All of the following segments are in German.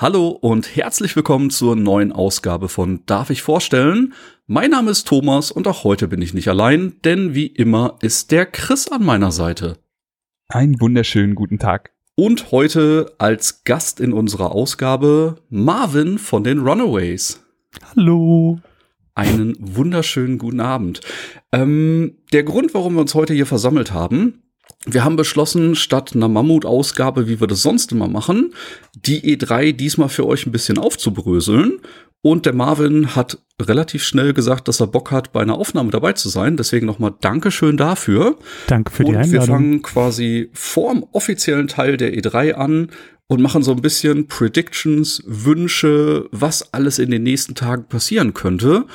Hallo und herzlich willkommen zur neuen Ausgabe von Darf ich vorstellen? Mein Name ist Thomas und auch heute bin ich nicht allein, denn wie immer ist der Chris an meiner Seite. Einen wunderschönen guten Tag. Und heute als Gast in unserer Ausgabe Marvin von den Runaways. Hallo. Einen wunderschönen guten Abend. Ähm, der Grund, warum wir uns heute hier versammelt haben, wir haben beschlossen, statt einer Mammut-Ausgabe, wie wir das sonst immer machen, die E3 diesmal für euch ein bisschen aufzubröseln. Und der Marvin hat relativ schnell gesagt, dass er Bock hat, bei einer Aufnahme dabei zu sein. Deswegen nochmal Dankeschön dafür. Danke für die und Einladung. wir fangen quasi vorm offiziellen Teil der E3 an und machen so ein bisschen Predictions, Wünsche, was alles in den nächsten Tagen passieren könnte.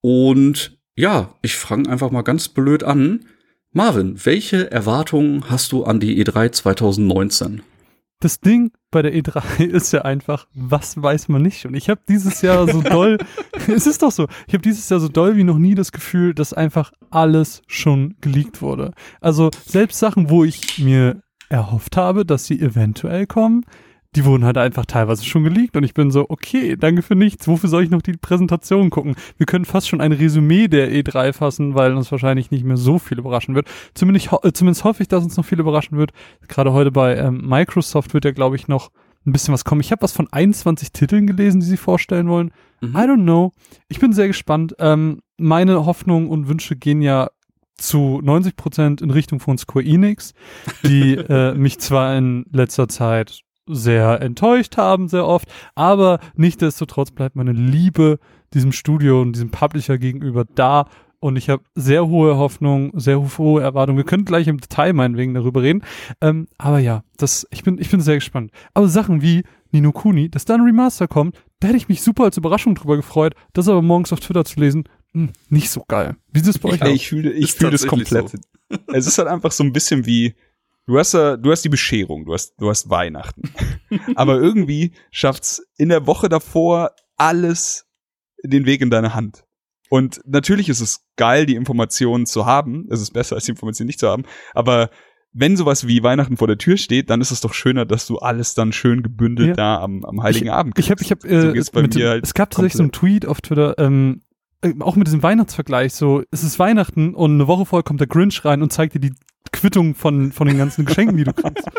Und ja, ich fange einfach mal ganz blöd an. Marvin, welche Erwartungen hast du an die E3 2019? Das Ding bei der E3 ist ja einfach, was weiß man nicht. Und ich habe dieses Jahr so doll, es ist doch so, ich habe dieses Jahr so doll wie noch nie das Gefühl, dass einfach alles schon geleakt wurde. Also selbst Sachen, wo ich mir erhofft habe, dass sie eventuell kommen, die wurden halt einfach teilweise schon geleakt und ich bin so, okay, danke für nichts. Wofür soll ich noch die Präsentation gucken? Wir können fast schon ein Resümee der E3 fassen, weil uns wahrscheinlich nicht mehr so viel überraschen wird. Zumindest, äh, zumindest hoffe ich, dass uns noch viel überraschen wird. Gerade heute bei ähm, Microsoft wird ja, glaube ich, noch ein bisschen was kommen. Ich habe was von 21 Titeln gelesen, die sie vorstellen wollen. Mhm. I don't know. Ich bin sehr gespannt. Ähm, meine Hoffnungen und Wünsche gehen ja zu 90 Prozent in Richtung von Square Enix, die äh, mich zwar in letzter Zeit sehr enttäuscht haben, sehr oft, aber nichtsdestotrotz bleibt meine Liebe diesem Studio und diesem Publisher gegenüber da und ich habe sehr hohe Hoffnung, sehr hohe Erwartungen. Wir können gleich im Detail meinetwegen darüber reden. Ähm, aber ja, das, ich bin, ich bin sehr gespannt. Aber Sachen wie Nino Kuni, dass da ein Remaster kommt, da hätte ich mich super als Überraschung drüber gefreut. Das aber morgens auf Twitter zu lesen, mh, nicht so geil. Wie ist es bei euch? Aus? ich fühle, ich fühle das komplett. Es ist halt einfach so ein bisschen wie, du hast ja, du hast die Bescherung, du hast, du hast Weihnachten. Aber irgendwie schafft's in der Woche davor alles den Weg in deine Hand. Und natürlich ist es geil, die Informationen zu haben. Es ist besser, als die Informationen nicht zu haben. Aber wenn sowas wie Weihnachten vor der Tür steht, dann ist es doch schöner, dass du alles dann schön gebündelt Ja. da am, am Heiligen Abend Ich habe, ich habe, kriegst. So äh, bei mit halt es gab tatsächlich so einen Tweet auf Twitter, ähm, äh, auch mit diesem Weihnachtsvergleich, so, es ist Weihnachten und eine Woche vorher kommt der Grinch rein und zeigt dir die Quittung von, von den ganzen Geschenken, die du kriegst.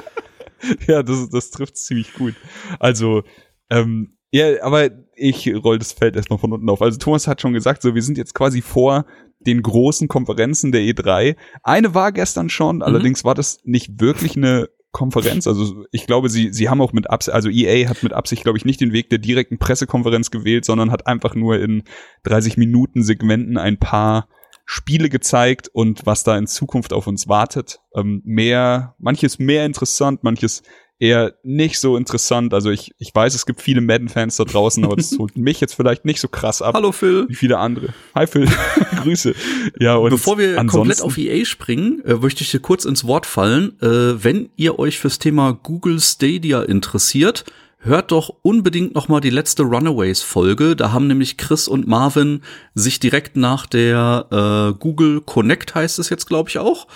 Ja, das, das trifft ziemlich gut. Also, ähm, ja, aber ich roll das Feld erstmal von unten auf. Also Thomas hat schon gesagt, so wir sind jetzt quasi vor den großen Konferenzen der E3. Eine war gestern schon, allerdings war das nicht wirklich eine Konferenz. Also ich glaube, sie, sie haben auch mit Absicht, also EA hat mit Absicht, glaube ich, nicht den Weg der direkten Pressekonferenz gewählt, sondern hat einfach nur in 30 Minuten Segmenten ein paar Spiele gezeigt und was da in Zukunft auf uns wartet. Ähm, mehr, manches mehr interessant, manches eher nicht so interessant. Also ich, ich weiß, es gibt viele Madden-Fans da draußen, aber das holt mich jetzt vielleicht nicht so krass ab Hallo Phil. wie viele andere. Hi Phil, Grüße. Ja, und Bevor wir komplett auf EA springen, äh, möchte ich dir kurz ins Wort fallen. Äh, wenn ihr euch fürs Thema Google Stadia interessiert, hört doch unbedingt noch mal die letzte Runaways-Folge. Da haben nämlich Chris und Marvin sich direkt nach der äh, Google Connect, heißt es jetzt, glaube ich, auch,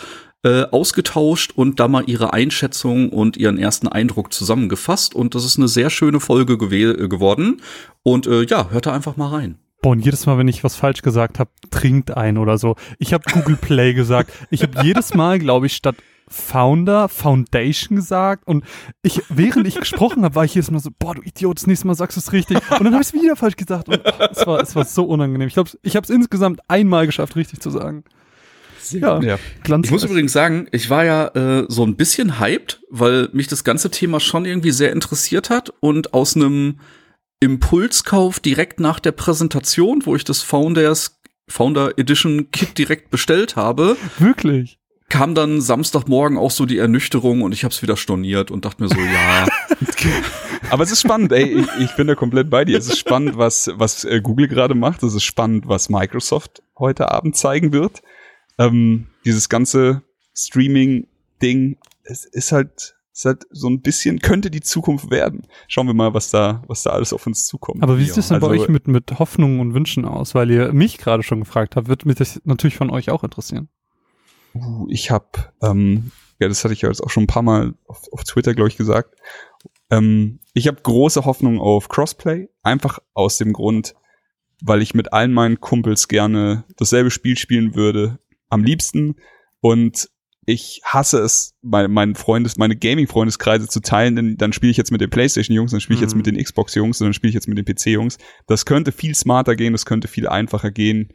äh, ausgetauscht und da mal ihre Einschätzung und ihren ersten Eindruck zusammengefasst. Und das ist eine sehr schöne Folge gewe- äh, geworden. Und äh, ja, hört da einfach mal rein. Boah, und jedes Mal, wenn ich was falsch gesagt habe, trinkt ein oder so. Ich habe Google Play gesagt. Ich habe jedes Mal, glaube ich, statt Founder, Foundation gesagt und ich, während ich gesprochen habe, war ich jedes Mal so, boah, du Idiot, das nächste Mal sagst du es richtig. Und dann habe ich es wieder falsch gesagt und oh, es war, es war so unangenehm. Ich glaube, ich habe es insgesamt einmal geschafft, richtig zu sagen. Ja, ja. Ich muss übrigens sagen, ich war ja äh, so ein bisschen hyped, weil mich das ganze Thema schon irgendwie sehr interessiert hat und aus einem Impulskauf direkt nach der Präsentation, wo ich das Founders Founder Edition Kit direkt bestellt habe, Wirklich. Kam dann Samstagmorgen auch so die Ernüchterung und ich habe es wieder storniert und dachte mir so, ja, Aber es ist spannend, ey, ich, ich bin da komplett bei dir. Es ist spannend, was, was äh, Google gerade macht. Es ist spannend, was Microsoft heute Abend zeigen wird. Ähm, dieses ganze Streaming Ding, es ist halt, ist halt so ein bisschen, könnte die Zukunft werden. Schauen wir mal, was da, was da alles auf uns zukommt. Aber wie sieht es denn bei Also- euch mit, mit Hoffnungen und Wünschen aus? Weil ihr mich gerade schon gefragt habt, wird mich das natürlich von euch auch interessieren. Uh, ich habe, ähm, ja, das hatte ich ja jetzt auch schon ein paar Mal auf, auf Twitter, glaube ich, gesagt. Ähm, ich habe große Hoffnung auf Crossplay, einfach aus dem Grund, weil ich mit allen meinen Kumpels gerne dasselbe Spiel spielen würde, am liebsten. Und ich hasse es, meine, meinen Freundes, meine Gaming-Freundeskreise zu teilen, denn dann spiele ich jetzt mit den PlayStation-Jungs, dann spiele ich jetzt Mhm. mit den Xbox-Jungs, und dann spiele ich jetzt mit den PC-Jungs. Das könnte viel smarter gehen, das könnte viel einfacher gehen.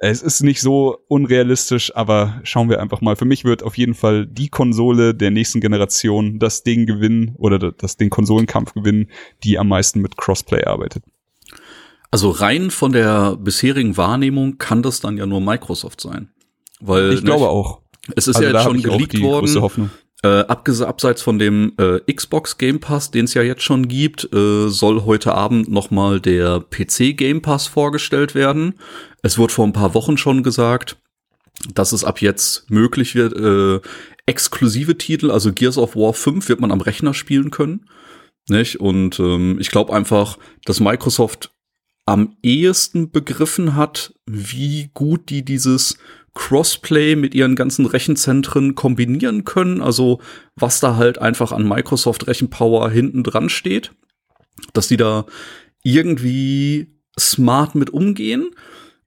Es ist nicht so unrealistisch, aber schauen wir einfach mal. Für mich wird auf jeden Fall die Konsole der nächsten Generation das Ding gewinnen oder das den Konsolenkampf gewinnen, die am meisten mit Crossplay arbeitet. Also rein von der bisherigen Wahrnehmung kann das dann ja nur Microsoft sein. Weil ich glaube ne, auch. es ist Also ja jetzt schon geleakt worden. Äh, abseits von dem äh, Xbox Game Pass, den es ja jetzt schon gibt, äh, soll heute Abend noch mal der PC Game Pass vorgestellt werden. Es wurde vor ein paar Wochen schon gesagt, dass es ab jetzt möglich wird, äh, exklusive Titel, also Gears of War 5 wird man am Rechner spielen können. Nicht? Und ähm, ich glaube einfach, dass Microsoft am ehesten begriffen hat, wie gut die dieses Crossplay mit ihren ganzen Rechenzentren kombinieren können. Also was da halt einfach an Microsoft Rechenpower hinten dran steht, dass die da irgendwie smart mit umgehen.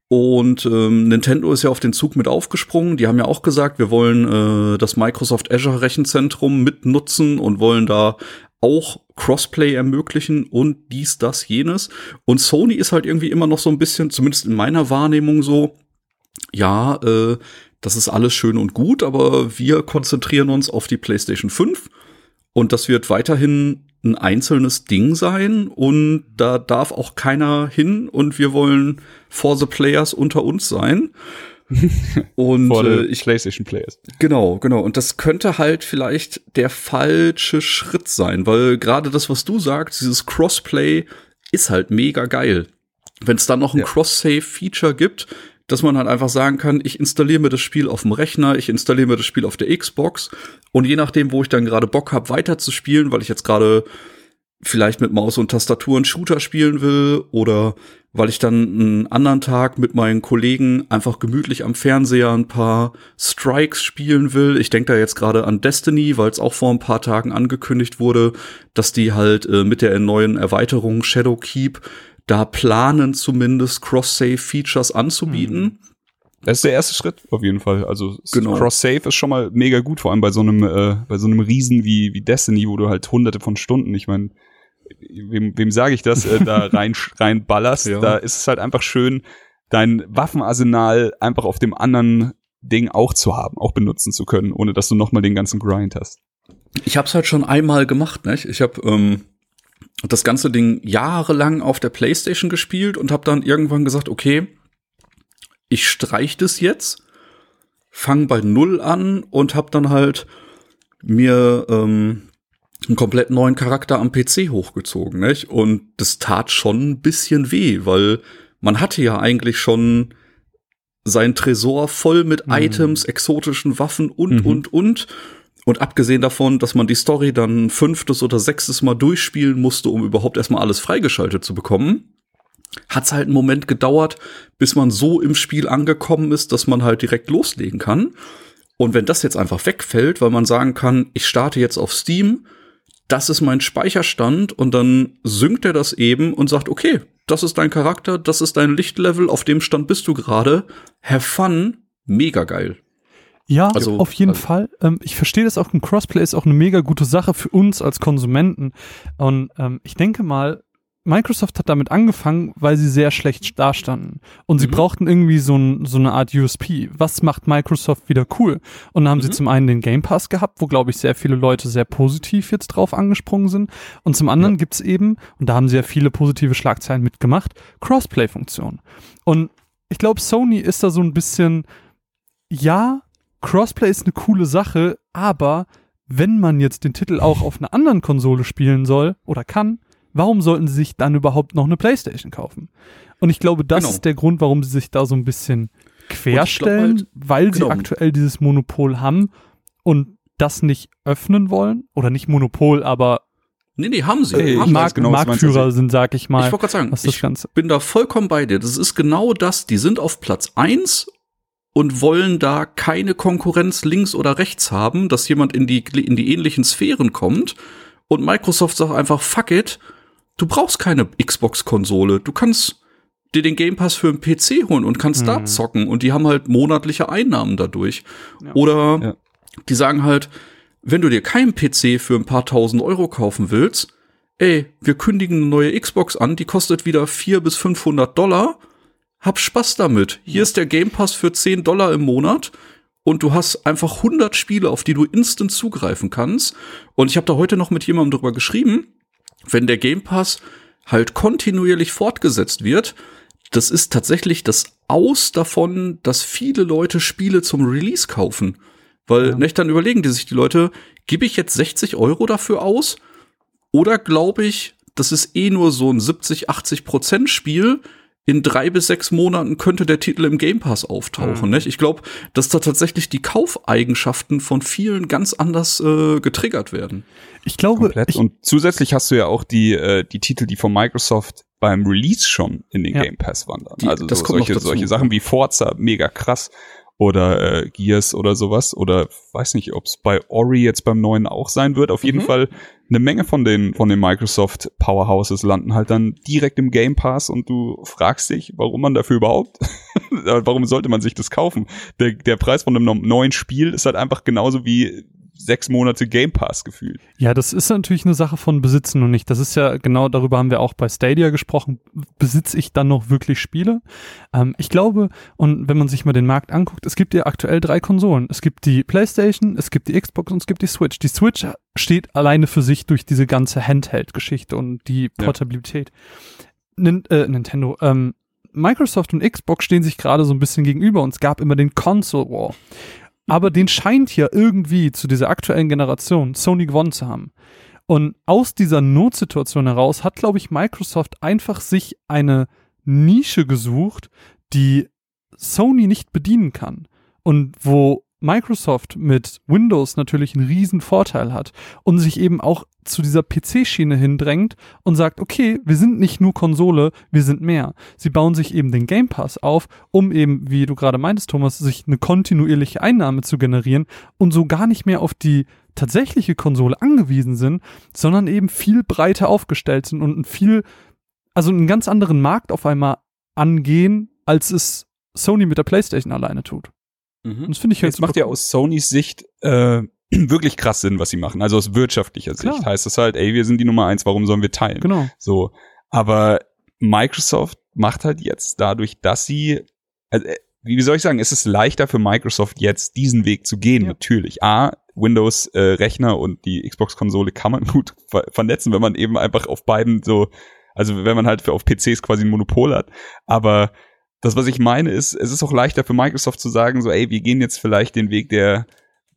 Und ähm, Nintendo ist ja auf den Zug mit aufgesprungen. Die haben ja auch gesagt, wir wollen äh, das Microsoft Azure Rechenzentrum mitnutzen und wollen da auch Crossplay ermöglichen und dies, das, jenes. Und Sony ist halt irgendwie immer noch so ein bisschen, zumindest in meiner Wahrnehmung so, ja, äh, das ist alles schön und gut, aber wir konzentrieren uns auf die PlayStation 5 und das wird weiterhin ein einzelnes Ding sein und da darf auch keiner hin und wir wollen for the players unter uns sein. und Vor äh, ich PlayStation Players. Genau, genau. Und das könnte halt vielleicht der falsche Schritt sein, weil gerade das, was du sagst, dieses Crossplay ist halt mega geil. Wenn es dann noch ein Ja. Cross-Save-Feature gibt, dass man halt einfach sagen kann, ich installiere mir das Spiel auf dem Rechner, ich installiere mir das Spiel auf der Xbox und je nachdem, wo ich dann gerade Bock habe, weiter zu spielen, weil ich jetzt gerade vielleicht mit Maus und Tastatur einen Shooter spielen will oder weil ich dann einen anderen Tag mit meinen Kollegen einfach gemütlich am Fernseher ein paar Strikes spielen will. Ich denke da jetzt gerade an Destiny, weil es auch vor ein paar Tagen angekündigt wurde, dass die halt äh, mit der neuen Erweiterung Shadowkeep da planen zumindest Cross-Save-Features anzubieten. Das ist der erste Schritt auf jeden Fall. Also Genau. Cross-Save ist schon mal mega gut, vor allem bei so einem, äh, bei so einem Riesen wie, wie Destiny, wo du halt hunderte von Stunden, ich meine, wem, wem sage ich das, äh, da rein, rein ballerst, Ja. da ist es halt einfach schön, dein Waffenarsenal einfach auf dem anderen Ding auch zu haben, auch benutzen zu können, ohne dass du nochmal den ganzen Grind hast. Ich habe es halt schon einmal gemacht, nicht? Ich habe ähm, das ganze Ding jahrelang auf der PlayStation gespielt und habe dann irgendwann gesagt, okay, ich streich das jetzt, fang bei null an und habe dann halt mir ähm, einen komplett neuen Charakter am PC hochgezogen, nicht? Und das tat schon ein bisschen weh, weil man hatte ja eigentlich schon sein Tresor voll mit Mhm. Items, exotischen Waffen und, Mhm. und, und. Und abgesehen davon, dass man die Story dann fünftes oder sechstes Mal durchspielen musste, um überhaupt erstmal alles freigeschaltet zu bekommen, hat's halt einen Moment gedauert, bis man so im Spiel angekommen ist, dass man halt direkt loslegen kann. Und wenn das jetzt einfach wegfällt, weil man sagen kann, ich starte jetzt auf Steam, das ist mein Speicherstand und dann synkt er das eben und sagt, okay, das ist dein Charakter, das ist dein Lichtlevel, auf dem Stand bist du gerade. Have fun, mega geil. Ja, Also- auf jeden also- Fall. Ähm, ich verstehe das auch. Ein Crossplay ist auch eine mega gute Sache für uns als Konsumenten. Und ähm, ich denke mal, Microsoft hat damit angefangen, weil sie sehr schlecht dastanden. Und sie Mhm. brauchten irgendwie so, ein, so eine Art USP. Was macht Microsoft wieder cool? Und dann haben sie Mhm. zum einen den Game Pass gehabt, wo, glaube ich, sehr viele Leute sehr positiv jetzt drauf angesprungen sind. Und zum anderen gibt's eben, und da haben sie ja viele positive Schlagzeilen mitgemacht, Crossplay-Funktionen. Und ich glaube, Sony ist da so ein bisschen, ja, Crossplay ist eine coole Sache, aber wenn man jetzt den Titel auch auf einer anderen Konsole spielen soll oder kann, warum sollten sie sich dann überhaupt noch eine Playstation kaufen? Und ich glaube, das Genau. ist der Grund, warum sie sich da so ein bisschen querstellen, halt, weil sie genau. aktuell dieses Monopol haben und das nicht öffnen wollen oder nicht Monopol, aber Nee, nee, haben sie. Ey, ich haben sie. Mark genau. Marktführer sind, sag ich mal. Ich wollte gerade sagen, ich Ganze. bin da vollkommen bei dir. Das ist genau das. Die sind auf Platz eins und wollen da keine Konkurrenz links oder rechts haben, dass jemand in die, in die ähnlichen Sphären kommt. Und Microsoft sagt einfach, fuck it, du brauchst keine Xbox-Konsole. Du kannst dir den Game Pass für einen PC holen und kannst da Mhm. zocken. Und die haben halt monatliche Einnahmen dadurch. Oder Ja. die sagen halt, wenn du dir keinen PC für ein paar tausend Euro kaufen willst, ey, wir kündigen eine neue Xbox an, die kostet wieder 400 bis 500 Dollar. Hab Spaß damit. Hier ist der Game Pass für 10 Dollar im Monat und du hast einfach 100 Spiele, auf die du instant zugreifen kannst. Und ich habe da heute noch mit jemandem drüber geschrieben, wenn der Game Pass halt kontinuierlich fortgesetzt wird, das ist tatsächlich das Aus davon, dass viele Leute Spiele zum Release kaufen. Weil, Ja. nicht dann überlegen die sich die Leute, gebe ich jetzt 60 Euro dafür aus? Oder glaube ich, das ist eh nur so ein 70, 80 Prozent Spiel. In drei bis sechs Monaten könnte der Titel im Game Pass auftauchen. Mhm. Nicht? Ich glaube, dass da tatsächlich die Kaufeigenschaften von vielen ganz anders äh, getriggert werden. Ich glaube, Komplett. ich, und zusätzlich hast du ja auch die, äh, die Titel, die von Microsoft beim Release schon in den Ja. Game Pass wandern. Die- also das so, solche, solche Sachen wie Forza, mega krass. Oder äh, Gears oder sowas. Oder weiß nicht, ob es bei Ori jetzt beim neuen auch sein wird. Auf jeden Mhm. Fall eine Menge von den, von den Microsoft Powerhouses landen halt dann direkt im Game Pass und du fragst dich, warum man dafür überhaupt, warum sollte man sich das kaufen? Der, der Preis von einem neuen Spiel ist halt einfach genauso wie sechs Monate Game Pass gefühlt. Ja, das ist natürlich eine Sache von Besitzen und nicht. Das ist ja genau darüber haben wir auch bei Stadia gesprochen. Besitze ich dann noch wirklich Spiele? Ähm, ich glaube, und wenn man sich mal den Markt anguckt, es gibt ja aktuell drei Konsolen. Es gibt die PlayStation, es gibt die Xbox und es gibt die Switch. Die Switch steht alleine für sich durch diese ganze Handheld-Geschichte und die Ja. Portabilität. Nin äh, Nintendo, ähm, Microsoft und Xbox stehen sich gerade so ein bisschen gegenüber und es gab immer den Console War. Aber den scheint ja irgendwie zu dieser aktuellen Generation Sony gewonnen zu haben. Und aus dieser Notsituation heraus hat, glaube ich, Microsoft einfach sich eine Nische gesucht, die Sony nicht bedienen kann. Und wo Microsoft mit Windows natürlich einen riesen Vorteil hat und sich eben auch zu dieser PC-Schiene hindrängt und sagt, okay, wir sind nicht nur Konsole, wir sind mehr. Sie bauen sich eben den Game Pass auf, um eben, wie du gerade meintest, Thomas, sich eine kontinuierliche Einnahme zu generieren und so gar nicht mehr auf die tatsächliche Konsole angewiesen sind, sondern eben viel breiter aufgestellt sind und einen viel, also einen ganz anderen Markt auf einmal angehen, als es Sony mit der PlayStation alleine tut. Und das finde ich halt Es macht ja aus Sonys Sicht äh, wirklich krass Sinn, was sie machen. Also aus wirtschaftlicher Sicht Klar. heißt es halt, ey, wir sind die Nummer eins, warum sollen wir teilen? Genau. So, aber Microsoft macht halt jetzt dadurch, dass sie, also, äh, wie soll ich sagen, es ist leichter für Microsoft jetzt diesen Weg zu gehen, Ja. natürlich. A, Windows-Rechner und die Xbox-Konsole kann man gut ver vernetzen, wenn man eben einfach auf beiden so, also wenn man halt für auf PCs quasi ein Monopol hat. Aber das, was ich meine, ist, es ist auch leichter für Microsoft zu sagen, so, ey, wir gehen jetzt vielleicht den Weg, der,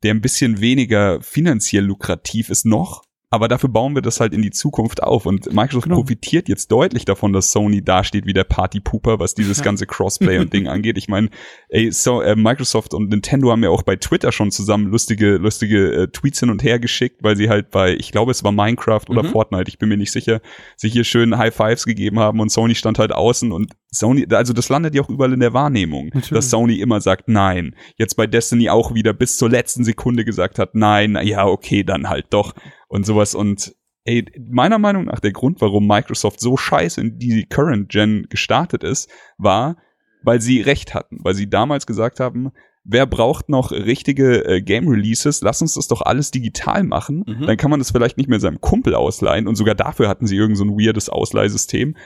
der ein bisschen weniger finanziell lukrativ ist noch, aber dafür bauen wir das halt in die Zukunft auf. Und Microsoft Genau. profitiert jetzt deutlich davon, dass Sony dasteht wie der Partypooper, was dieses Ja. ganze Crossplay und Ding angeht. Ich meine, ey, so, äh, Microsoft und Nintendo haben ja auch bei Twitter schon zusammen lustige, lustige äh, Tweets hin und her geschickt, weil sie halt bei, ich glaube, es war Minecraft oder Mhm. Fortnite, ich bin mir nicht sicher, sich hier schön High Fives gegeben haben und Sony stand halt außen und Sony, also das landet ja auch überall in der Wahrnehmung, Natürlich. dass Sony immer sagt, nein. Jetzt bei Destiny auch wieder bis zur letzten Sekunde gesagt hat, nein, ja, okay, dann halt doch und sowas und ey, meiner Meinung nach der Grund, warum Microsoft so scheiße in die Current Gen gestartet ist, war, weil sie recht hatten, weil sie damals gesagt haben, wer braucht noch richtige äh, Game Releases? Lass uns das doch alles digital machen. Mhm. Dann kann man das vielleicht nicht mehr seinem Kumpel ausleihen und sogar dafür hatten sie irgend so ein weirdes Ausleihsystem.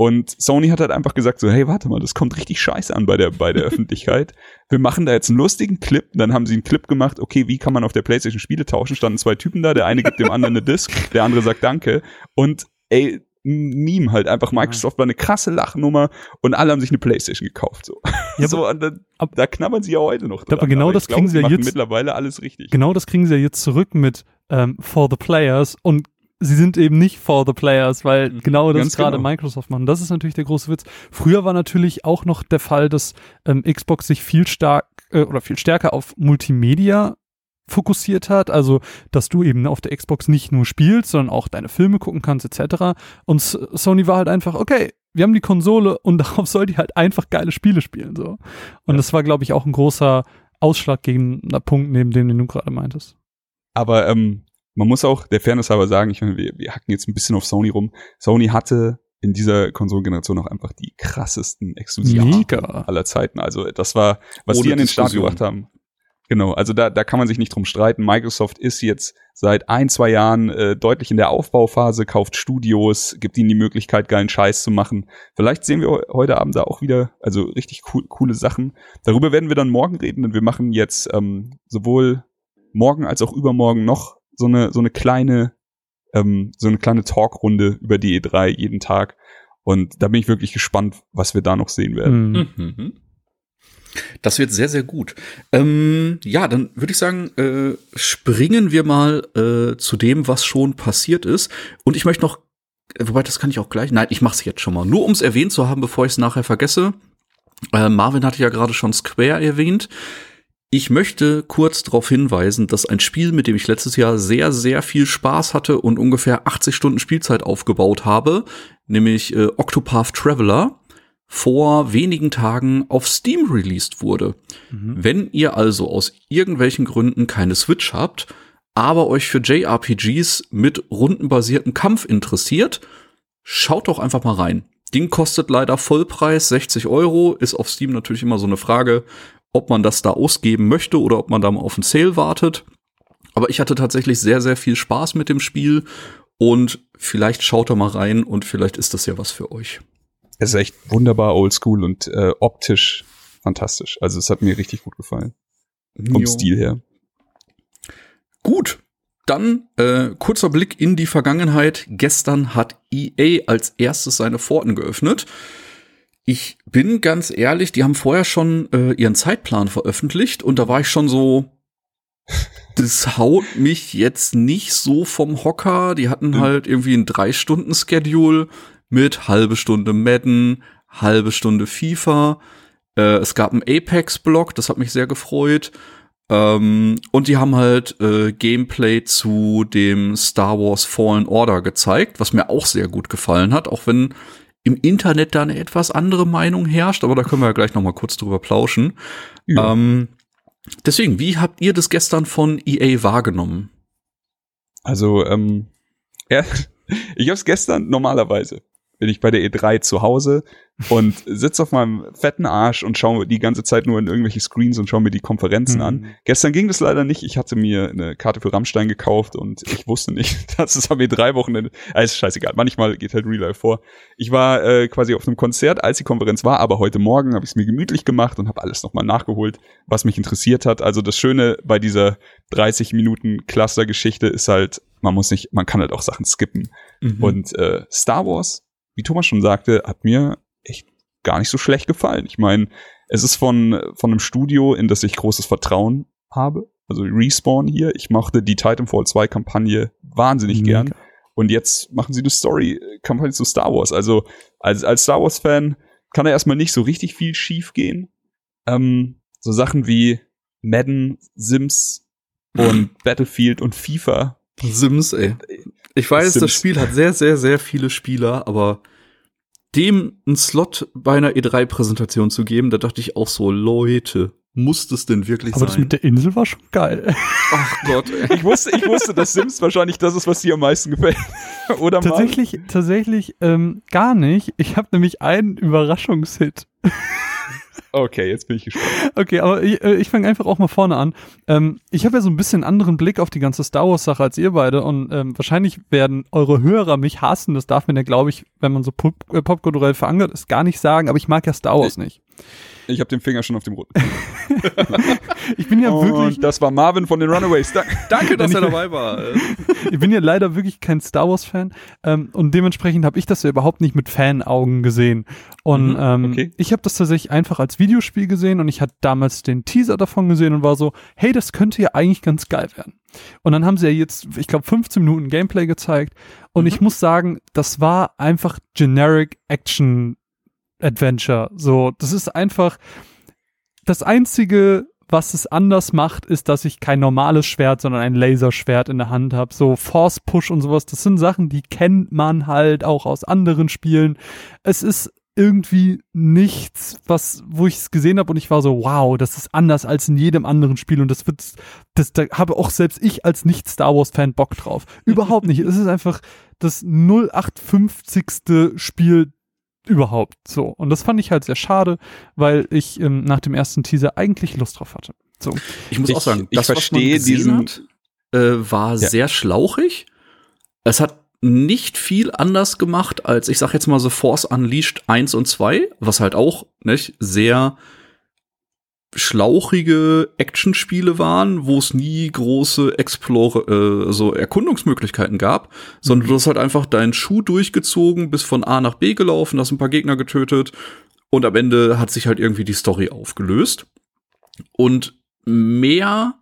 Und Sony hat halt einfach gesagt so, hey, warte mal, das kommt richtig scheiße an bei der, bei der Öffentlichkeit. Wir machen da jetzt einen lustigen Clip. Dann haben sie einen Clip gemacht, okay, wie kann man auf der Playstation Spiele tauschen? Standen zwei Typen da, der eine gibt dem anderen eine Disc, der andere sagt Danke. Und ey, Meme halt einfach. Microsoft war eine krasse Lachnummer und alle haben sich eine Playstation gekauft. So, Ja, so da, ab- da knabbern sie ja heute noch dran. aber genau ich das glaub, kriegen sie ja jetzt- mittlerweile alles richtig. Genau das kriegen sie ja jetzt zurück mit ähm, For the Players und sie sind eben nicht For the Players, weil Mhm, genau das gerade genau. Microsoft machen. Das ist natürlich der große Witz. Früher war natürlich auch noch der Fall, dass ähm, Xbox sich viel stark äh, oder viel stärker auf Multimedia fokussiert hat, also dass du eben auf der Xbox nicht nur spielst, sondern auch deine Filme gucken kannst etc. Und Sony war halt einfach, okay, wir haben die Konsole und darauf soll die halt einfach geile Spiele spielen so. Und ja. das war, glaube ich, auch ein großer ausschlaggebender Punkt neben dem, den du gerade meintest. Aber ähm, man muss auch der Fairness halber sagen, ich meine, wir, wir hacken jetzt ein bisschen auf Sony rum. Sony hatte in dieser Konsolengeneration auch einfach die krassesten Exklusiven aller Zeiten. Also das war, was Ohne die an den Start gebracht haben. Genau, also da, da kann man sich nicht drum streiten. Microsoft ist jetzt seit ein, zwei Jahren äh, deutlich in der Aufbauphase, kauft Studios, gibt ihnen die Möglichkeit, geilen Scheiß zu machen. Vielleicht sehen wir heute Abend da auch wieder, also richtig cool, coole Sachen. Darüber werden wir dann morgen reden, denn wir machen jetzt ähm, sowohl morgen als auch übermorgen noch so eine, so eine kleine, ähm, so eine kleine Talkrunde über die E3 jeden Tag. Und da bin ich wirklich gespannt, was wir da noch sehen werden. Mhm. Mhm. Das wird sehr, sehr gut. Ähm, ja, dann würde ich sagen, äh, springen wir mal äh, zu dem, was schon passiert ist. Und ich möchte noch, wobei das kann ich auch gleich, nein, ich mache es jetzt schon mal. Nur um es erwähnt zu haben, bevor ich es nachher vergesse. Äh, Marvin hatte ja gerade schon Square erwähnt. Ich möchte kurz darauf hinweisen, dass ein Spiel, mit dem ich letztes Jahr sehr, sehr viel Spaß hatte und ungefähr 80 Stunden Spielzeit aufgebaut habe, nämlich äh, Octopath Traveler, vor wenigen Tagen auf Steam released wurde. Mhm. Wenn ihr also aus irgendwelchen Gründen keine Switch habt, aber euch für JRPGs mit rundenbasierten Kampf interessiert, schaut doch einfach mal rein. Ding kostet leider Vollpreis 60 Euro, ist auf Steam natürlich immer so eine Frage, ob man das da ausgeben möchte oder ob man da mal auf einen Sale wartet. Aber ich hatte tatsächlich sehr, sehr viel Spaß mit dem Spiel und vielleicht schaut da mal rein und vielleicht ist das ja was für euch. Es ist echt wunderbar oldschool und äh, optisch fantastisch. Also es hat mir richtig gut gefallen. Vom jo. Stil her. Gut. Dann äh, kurzer Blick in die Vergangenheit. Gestern hat EA als erstes seine Pforten geöffnet. Ich bin ganz ehrlich, die haben vorher schon äh, ihren Zeitplan veröffentlicht und da war ich schon so, das haut mich jetzt nicht so vom Hocker. Die hatten mhm. halt irgendwie ein Drei-Stunden-Schedule mit halbe Stunde Madden, halbe Stunde FIFA. Äh, es gab einen Apex-Block, das hat mich sehr gefreut. Ähm, und die haben halt äh, Gameplay zu dem Star Wars Fallen Order gezeigt, was mir auch sehr gut gefallen hat, auch wenn im Internet da eine etwas andere Meinung herrscht, aber da können wir ja gleich noch mal kurz drüber plauschen. Ja. Ähm, deswegen, wie habt ihr das gestern von EA wahrgenommen? Also, ähm, ja, ich habe es gestern normalerweise bin ich bei der E3 zu Hause und sitze auf meinem fetten Arsch und schaue die ganze Zeit nur in irgendwelche Screens und schaue mir die Konferenzen mhm. an. Gestern ging das leider nicht. Ich hatte mir eine Karte für Rammstein gekauft und ich wusste nicht, dass es am E3-Wochenende, äh, ist scheißegal, manchmal geht halt Real Life vor. Ich war äh, quasi auf einem Konzert, als die Konferenz war, aber heute Morgen habe ich es mir gemütlich gemacht und habe alles nochmal nachgeholt, was mich interessiert hat. Also das Schöne bei dieser 30 Minuten Cluster-Geschichte ist halt, man muss nicht, man kann halt auch Sachen skippen. Mhm. Und äh, Star Wars wie Thomas schon sagte, hat mir echt gar nicht so schlecht gefallen. Ich meine, es ist von, von einem Studio, in das ich großes Vertrauen habe. Also Respawn hier. Ich mochte die Titanfall 2 Kampagne wahnsinnig Mega. gern. Und jetzt machen sie eine Story-Kampagne zu Star Wars. Also als, als Star Wars-Fan kann da erstmal nicht so richtig viel schief gehen. Ähm, so Sachen wie Madden, Sims und Battlefield und FIFA. Sims, ey. Ich weiß, Sims. das Spiel hat sehr, sehr, sehr viele Spieler, aber dem einen Slot bei einer E3-Präsentation zu geben, da dachte ich auch so, Leute, muss das denn wirklich aber sein? Aber das mit der Insel war schon geil. Ach Gott, ey. ich wusste, ich wusste, dass Sims wahrscheinlich das ist, was dir am meisten gefällt. Oder tatsächlich, mal? tatsächlich ähm, gar nicht. Ich habe nämlich einen Überraschungshit. Okay, jetzt bin ich gespannt. Okay, aber ich, äh, ich fange einfach auch mal vorne an. Ähm, ich habe ja so ein bisschen anderen Blick auf die ganze Star Wars-Sache als ihr beide und ähm, wahrscheinlich werden eure Hörer mich hassen. Das darf man ja, glaube ich, wenn man so pop äh, popkulturell verankert ist, gar nicht sagen, aber ich mag ja Star Wars ich, nicht. Ich habe den Finger schon auf dem roten. ich bin ja und wirklich. Das war Marvin von den Runaways. Da Danke, dass er dabei war. ich bin ja leider wirklich kein Star Wars Fan ähm, und dementsprechend habe ich das ja überhaupt nicht mit Fanaugen gesehen. Und mhm, ähm, okay. ich habe das tatsächlich einfach als Videospiel gesehen und ich hatte damals den Teaser davon gesehen und war so, hey, das könnte ja eigentlich ganz geil werden. Und dann haben sie ja jetzt, ich glaube, 15 Minuten Gameplay gezeigt. Und mhm. ich muss sagen, das war einfach generic Action Adventure. So, das ist einfach das einzige, was es anders macht, ist, dass ich kein normales Schwert, sondern ein Laserschwert in der Hand habe. So Force Push und sowas, das sind Sachen, die kennt man halt auch aus anderen Spielen. Es ist irgendwie nichts, was, wo ich es gesehen habe und ich war so, wow, das ist anders als in jedem anderen Spiel und das wird, das, da habe auch selbst ich als Nicht-Star Wars-Fan Bock drauf. Überhaupt nicht. Es ist einfach das 0850. Spiel überhaupt so. Und das fand ich halt sehr schade, weil ich ähm, nach dem ersten Teaser eigentlich Lust drauf hatte. So. Ich muss Ich- auch sagen, ich das, verstehe was man gesehen diesen- hat, äh, war Ja. sehr schlauchig. Es hat nicht viel anders gemacht als, ich sag jetzt mal, The Force Unleashed 1 und 2, was halt auch nicht, sehr schlauchige Actionspiele waren, wo es nie große Explore, äh, so Erkundungsmöglichkeiten gab, sondern du hast halt einfach deinen Schuh durchgezogen, bist von A nach B gelaufen, hast ein paar Gegner getötet und am Ende hat sich halt irgendwie die Story aufgelöst. Und mehr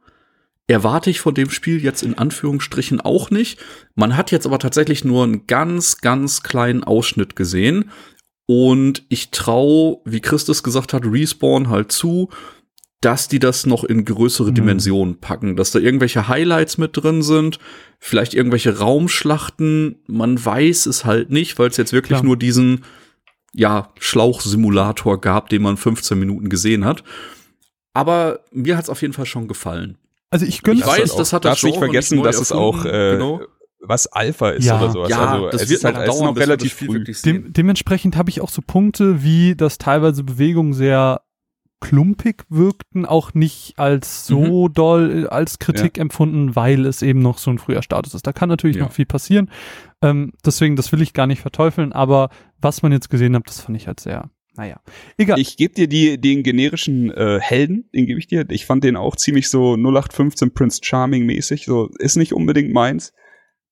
erwarte ich von dem Spiel jetzt in Anführungsstrichen auch nicht. Man hat jetzt aber tatsächlich nur einen ganz, ganz kleinen Ausschnitt gesehen. Und ich traue, wie Christus gesagt hat, Respawn halt zu, dass die das noch in größere Mhm. Dimensionen packen, dass da irgendwelche Highlights mit drin sind, vielleicht irgendwelche Raumschlachten. Man weiß es halt nicht, weil es jetzt wirklich Klar. nur diesen ja, Schlauchsimulator gab, den man 15 Minuten gesehen hat. Aber mir hat es auf jeden Fall schon gefallen. Also ich gönne Ich Das weiß, ist auch- das hat das nicht Genre vergessen, nicht neu dass es auch erfunden, äh, genau. Was Alpha ist Ja. oder sowas. Ja, also, das es wird ist halt dauern, noch relativ früh. Dem, dementsprechend habe ich auch so Punkte, wie dass teilweise Bewegungen sehr klumpig wirkten, auch nicht als so doll äh, als Kritik empfunden, weil es eben noch so ein früher Status ist. Da kann natürlich Ja. noch viel passieren. Ähm, deswegen, das will ich gar nicht verteufeln, aber was man jetzt gesehen hat, das fand ich halt sehr, naja. Egal. Ich gebe dir die, den generischen äh, Helden, den gebe ich dir. Ich fand den auch ziemlich so 0815 Prince Charming mäßig. So ist nicht unbedingt meins.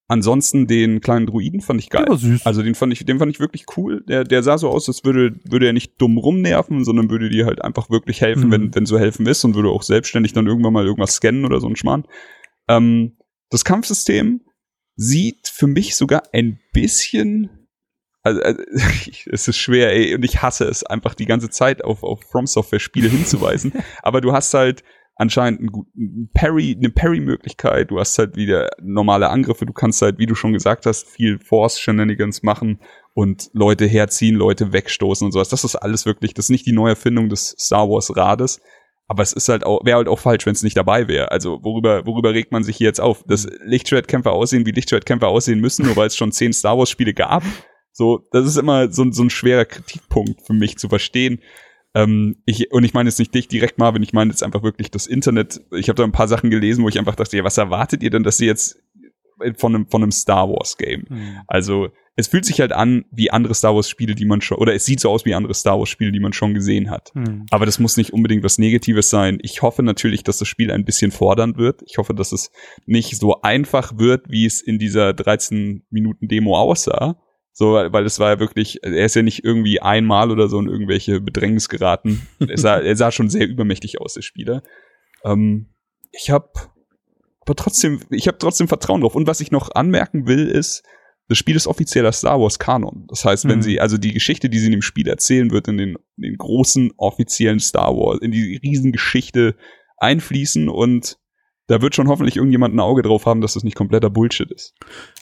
Ansonsten den kleinen Druiden fand ich geil. Also den fand ich, den fand ich wirklich cool. Der, der sah so aus, als würde, würde er nicht dumm rumnerven, sondern würde dir halt einfach wirklich helfen, Mhm. wenn, wenn so helfen ist und würde auch selbstständig dann irgendwann mal irgendwas scannen oder so ein Schmarrn. Ähm, das Kampfsystem sieht für mich sogar ein bisschen, also, also es ist schwer, ey, und ich hasse es einfach die ganze Zeit auf, auf From Software Spiele hinzuweisen. Aber du hast halt anscheinend einen guten Parry, eine Parry-Möglichkeit, du hast halt wieder normale Angriffe, du kannst halt, wie du schon gesagt hast, viel Force-Shenanigans machen und Leute herziehen, Leute wegstoßen und sowas. Das ist alles wirklich, das ist nicht die Neuerfindung des Star Wars Rades, aber es ist halt auch, wäre halt auch falsch, wenn es nicht dabei wäre. Also worüber, worüber regt man sich hier jetzt auf? Dass Lichtschwertkämpfer aussehen, wie Lichtschwertkämpfer aussehen müssen, nur weil es schon zehn Star Wars Spiele gab? So, das ist immer so, ein- so ein schwerer Kritikpunkt für mich zu verstehen. Ähm, ich, und ich meine jetzt nicht dich direkt, Marvin, ich meine jetzt einfach wirklich das Internet. Ich habe da ein paar Sachen gelesen, wo ich einfach dachte, ja, was erwartet ihr denn, dass ihr jetzt von einem, von einem Star Wars Game? Hm. Also, es fühlt sich halt an wie andere Star Wars Spiele, die man schon, oder es sieht so aus wie andere Star Wars Spiele, die man schon gesehen hat. Hm. Aber das muss nicht unbedingt was Negatives sein. Ich hoffe natürlich, dass das Spiel ein bisschen fordernd wird. Ich hoffe, dass es nicht so einfach wird, wie es in dieser 13 Minuten Demo aussah. So, weil es war ja wirklich, er ist ja nicht irgendwie einmal oder so in irgendwelche Bedrängnis geraten. er, sah, er sah schon sehr übermächtig aus, der Spieler. Ähm, ich habe aber trotzdem, ich habe trotzdem Vertrauen drauf. Und was ich noch anmerken will, ist, das Spiel ist offizieller Star Wars Kanon. Das heißt, wenn Mhm. sie, also die Geschichte, die sie in dem Spiel erzählen wird, in den, in den großen offiziellen Star Wars, in die Riesengeschichte einfließen und da wird schon hoffentlich irgendjemand ein Auge drauf haben, dass das nicht kompletter Bullshit ist.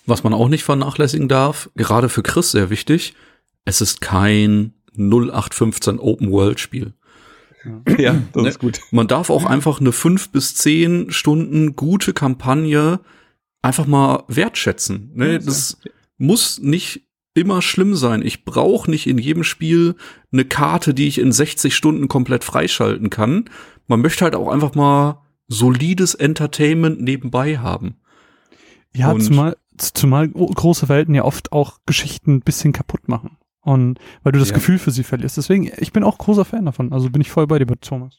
Was man auch nicht vernachlässigen darf, gerade für Chris sehr wichtig, es ist kein 0815 Open World Spiel. ja, das Ne? ist gut. Man darf auch einfach eine fünf bis zehn Stunden gute Kampagne einfach mal wertschätzen. Ne? Das muss nicht immer schlimm sein. Ich brauche nicht in jedem Spiel eine Karte, die ich in 60 Stunden komplett freischalten kann. Man möchte halt auch einfach mal solides Entertainment nebenbei haben. Ja, Und- zumal, zumal gro- große Welten ja oft auch Geschichten ein bisschen kaputt machen. Und weil du das Ja. Gefühl für sie verlierst. Deswegen, ich bin auch großer Fan davon. Also bin ich voll bei dir, Thomas.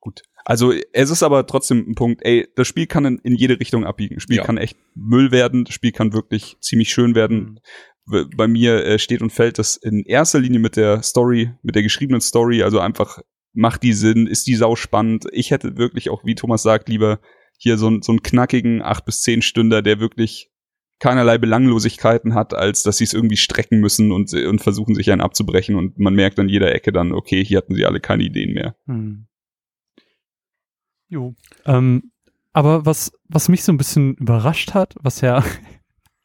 Gut. Also es ist aber trotzdem ein Punkt, ey, das Spiel kann in, in jede Richtung abbiegen. Das Spiel Ja. kann echt Müll werden, das Spiel kann wirklich ziemlich schön werden. W- Bei mir äh, steht und fällt das in erster Linie mit der Story, mit der geschriebenen Story, also einfach macht die Sinn, ist die sau spannend. Ich hätte wirklich auch, wie Thomas sagt, lieber hier so, einen- so einen knackigen acht bis zehn Stünder, der wirklich keinerlei Belanglosigkeiten hat, als dass sie es irgendwie strecken müssen und, und versuchen sich einen abzubrechen und man merkt an jeder Ecke dann, okay, hier hatten sie alle keine Ideen mehr. Hm. Jo. Ähm, aber was, was mich so ein bisschen überrascht hat, was ja,